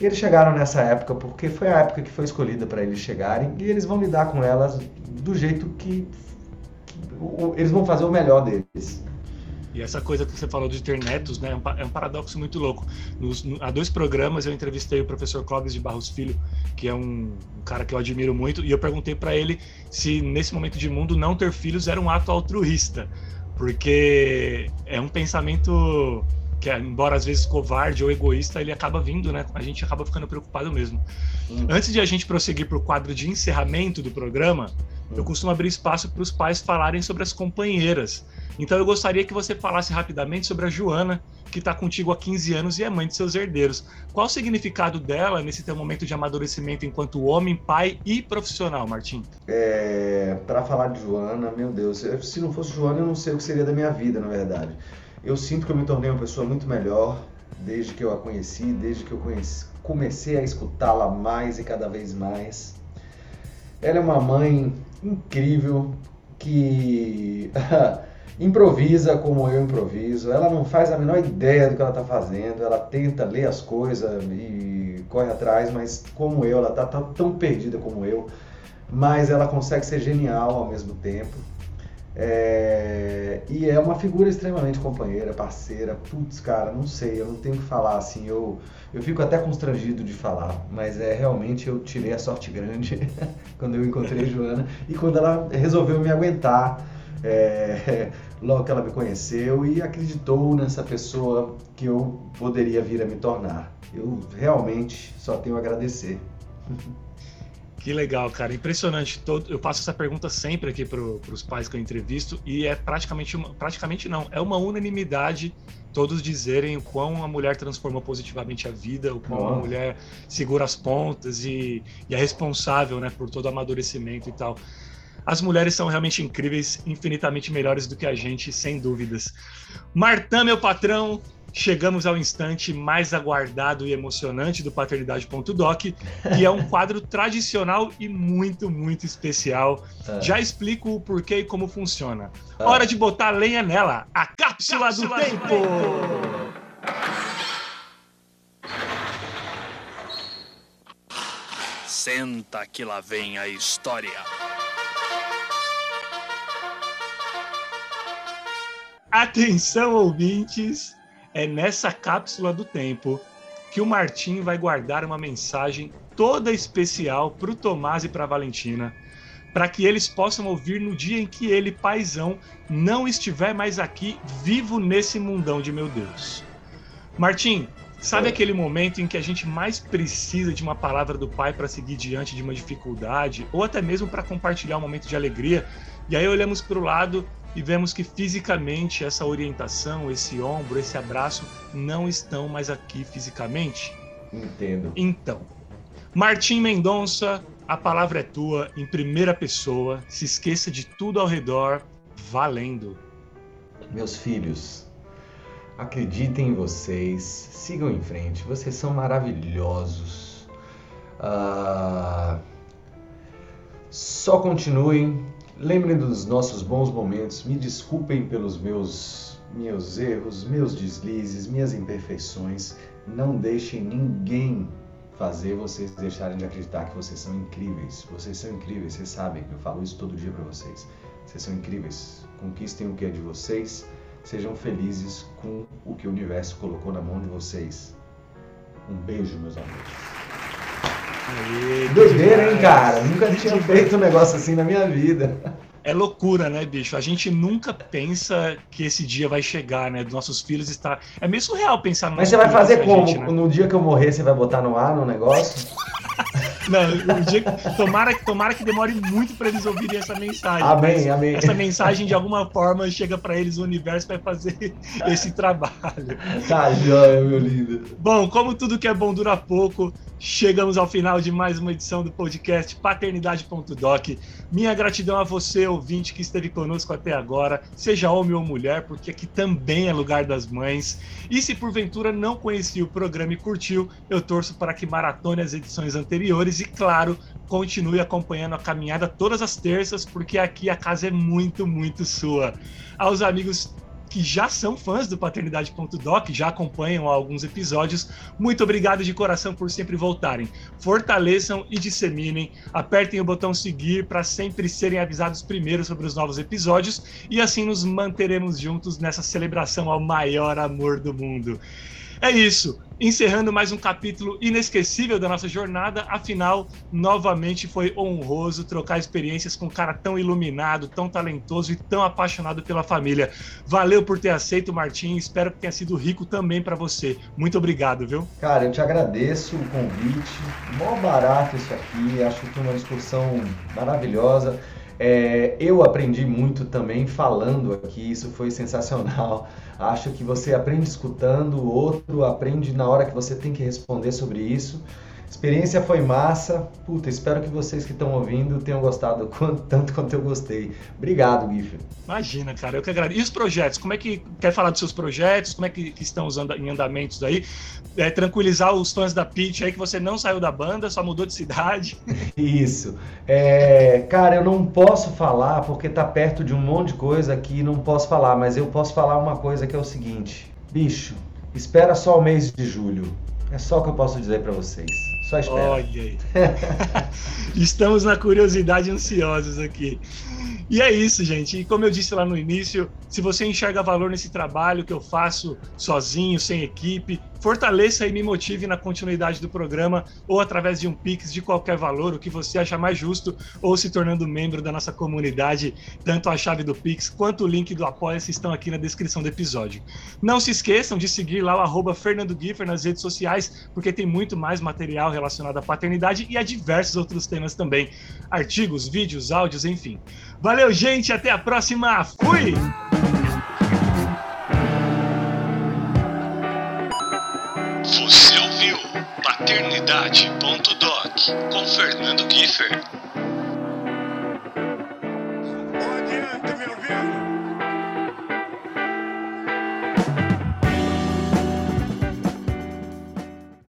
E eles chegaram nessa época porque foi a época que foi escolhida para eles chegarem e eles vão lidar com elas do jeito que, que eles vão fazer o melhor deles. E essa coisa que você falou de ter netos, né, é um paradoxo muito louco. Nos, no, há dois programas eu entrevistei o professor Clóvis de Barros Filho, que é um, um cara que eu admiro muito, e eu perguntei para ele se nesse momento de mundo não ter filhos era um ato altruísta, porque é um pensamento que, embora às vezes covarde ou egoísta, ele acaba vindo, né? A gente acaba ficando preocupado mesmo. Hum. Antes de a gente prosseguir para o quadro de encerramento do programa. Eu costumo abrir espaço para os pais falarem sobre as companheiras. Então eu gostaria que você falasse rapidamente sobre a Joana, que está contigo há 15 anos e é mãe de seus herdeiros. Qual o significado dela nesse teu momento de amadurecimento enquanto homem, pai e profissional, Martim? É, para falar de Joana, meu Deus, se não fosse Joana, eu não sei o que seria da minha vida, na verdade. Eu sinto que eu me tornei uma pessoa muito melhor desde que eu a conheci, desde que eu conheci, comecei a escutá-la mais e cada vez mais. Ela é uma mãe incrível que improvisa como eu improviso, ela não faz a menor ideia do que ela está fazendo, ela tenta ler as coisas e corre atrás, mas como eu, ela está tá tão perdida como eu, mas ela consegue ser genial ao mesmo tempo. É... E é uma figura extremamente companheira, parceira. Putz, cara, não sei, eu não tenho o que falar assim. Eu, eu fico até constrangido de falar, mas é realmente eu tirei a sorte grande quando eu encontrei Joana e quando ela resolveu me aguentar é, logo que ela me conheceu e acreditou nessa pessoa que eu poderia vir a me tornar. Eu realmente só tenho a agradecer. Que legal, cara. Impressionante. Eu faço essa pergunta sempre aqui para os pais que eu entrevisto e é praticamente, uma, praticamente não, é uma unanimidade todos dizerem o quão a mulher transformou positivamente a vida, o quão a mulher segura as pontas e, e é responsável né, por todo o amadurecimento e tal. As mulheres são realmente incríveis, infinitamente melhores do que a gente, sem dúvidas. Martã, meu patrão, chegamos ao instante mais aguardado e emocionante do Paternidade.doc, que é um quadro tradicional e muito, muito especial. É. Já explico o porquê e como funciona. É. Hora de botar lenha nela, a cápsula, cápsula do, tempo. do tempo! Senta que lá vem a história. Atenção, ouvintes! É nessa cápsula do tempo que o Martim vai guardar uma mensagem toda especial para o Tomás e para a Valentina, para que eles possam ouvir no dia em que ele, paizão, não estiver mais aqui vivo nesse mundão de meu Deus. Martim, sabe aquele momento em que a gente mais precisa de uma palavra do pai para seguir diante de uma dificuldade, ou até mesmo para compartilhar um momento de alegria? E aí olhamos para o lado e vemos que fisicamente essa orientação, esse ombro, esse abraço não estão mais aqui fisicamente? Entendo. Então, Martim Mendonça, a palavra é tua em primeira pessoa. Se esqueça de tudo ao redor, valendo. Meus filhos, acreditem em vocês, sigam em frente, vocês são maravilhosos. Ah, só continuem Lembrem dos nossos bons momentos, me desculpem pelos meus meus erros, meus deslizes, minhas imperfeições. Não deixem ninguém fazer vocês deixarem de acreditar que vocês são incríveis. Vocês são incríveis, vocês sabem, eu falo isso todo dia para vocês. Vocês são incríveis. Conquistem o que é de vocês, sejam felizes com o que o universo colocou na mão de vocês. Um beijo, meus amigos. Aê, Doideira, hein, cara? Nunca que tinha demais. feito um negócio assim na minha vida. É loucura, né, bicho? A gente nunca pensa que esse dia vai chegar, né? Dos nossos filhos estar. É meio surreal pensar no Mas você vai fazer como? Gente, né? No dia que eu morrer, você vai botar no ar no negócio? Não, dia, tomara, tomara que demore muito para eles ouvirem essa mensagem. Amém, amém. Essa mensagem, de alguma forma, chega para eles, o universo vai fazer esse trabalho. Tá joia, meu lindo. Bom, como tudo que é bom dura pouco, chegamos ao final de mais uma edição do podcast Paternidade.doc. Minha gratidão a você, ouvinte, que esteve conosco até agora, seja homem ou mulher, porque aqui também é lugar das mães. E se porventura não conhecia o programa e curtiu, eu torço para que maratone as edições anteriores e, claro, continue acompanhando a caminhada todas as terças, porque aqui a casa é muito, muito sua. Aos amigos que já são fãs do Paternidade.doc, já acompanham alguns episódios. Muito obrigado de coração por sempre voltarem. Fortaleçam e disseminem. Apertem o botão seguir para sempre serem avisados primeiro sobre os novos episódios e assim nos manteremos juntos nessa celebração ao maior amor do mundo. É isso. Encerrando mais um capítulo inesquecível da nossa jornada. Afinal, novamente foi honroso trocar experiências com um cara tão iluminado, tão talentoso e tão apaixonado pela família. Valeu por ter aceito, Martim. Espero que tenha sido rico também para você. Muito obrigado, viu? Cara, eu te agradeço o convite. Mó barato isso aqui. Acho que foi uma discussão maravilhosa. É, eu aprendi muito também falando aqui, isso foi sensacional. Acho que você aprende escutando, o outro aprende na hora que você tem que responder sobre isso. Experiência foi massa. Puta, espero que vocês que estão ouvindo tenham gostado tanto quanto eu gostei. Obrigado, Giffer. Imagina, cara, eu que agradeço. E os projetos? Como é que quer falar dos seus projetos? Como é que, que estão usando em andamentos aí? É, tranquilizar os fãs da Pitch aí que você não saiu da banda, só mudou de cidade. Isso. É, cara, eu não posso falar porque tá perto de um monte de coisa que não posso falar, mas eu posso falar uma coisa que é o seguinte: bicho, espera só o mês de julho. É só o que eu posso dizer para vocês. Só espera. Olha aí. Estamos na curiosidade ansiosos aqui. E é isso, gente. E como eu disse lá no início, se você enxerga valor nesse trabalho que eu faço sozinho, sem equipe, fortaleça e me motive na continuidade do programa ou através de um Pix de qualquer valor, o que você achar mais justo, ou se tornando membro da nossa comunidade. Tanto a chave do Pix quanto o link do Apoia-se estão aqui na descrição do episódio. Não se esqueçam de seguir lá o arroba Fernando Giffer nas redes sociais, porque tem muito mais material relacionado à paternidade e a diversos outros temas também. Artigos, vídeos, áudios, enfim. Valeu, gente. Até a próxima. Fui! Você ouviu Paternidade.doc com Fernando Kiefer.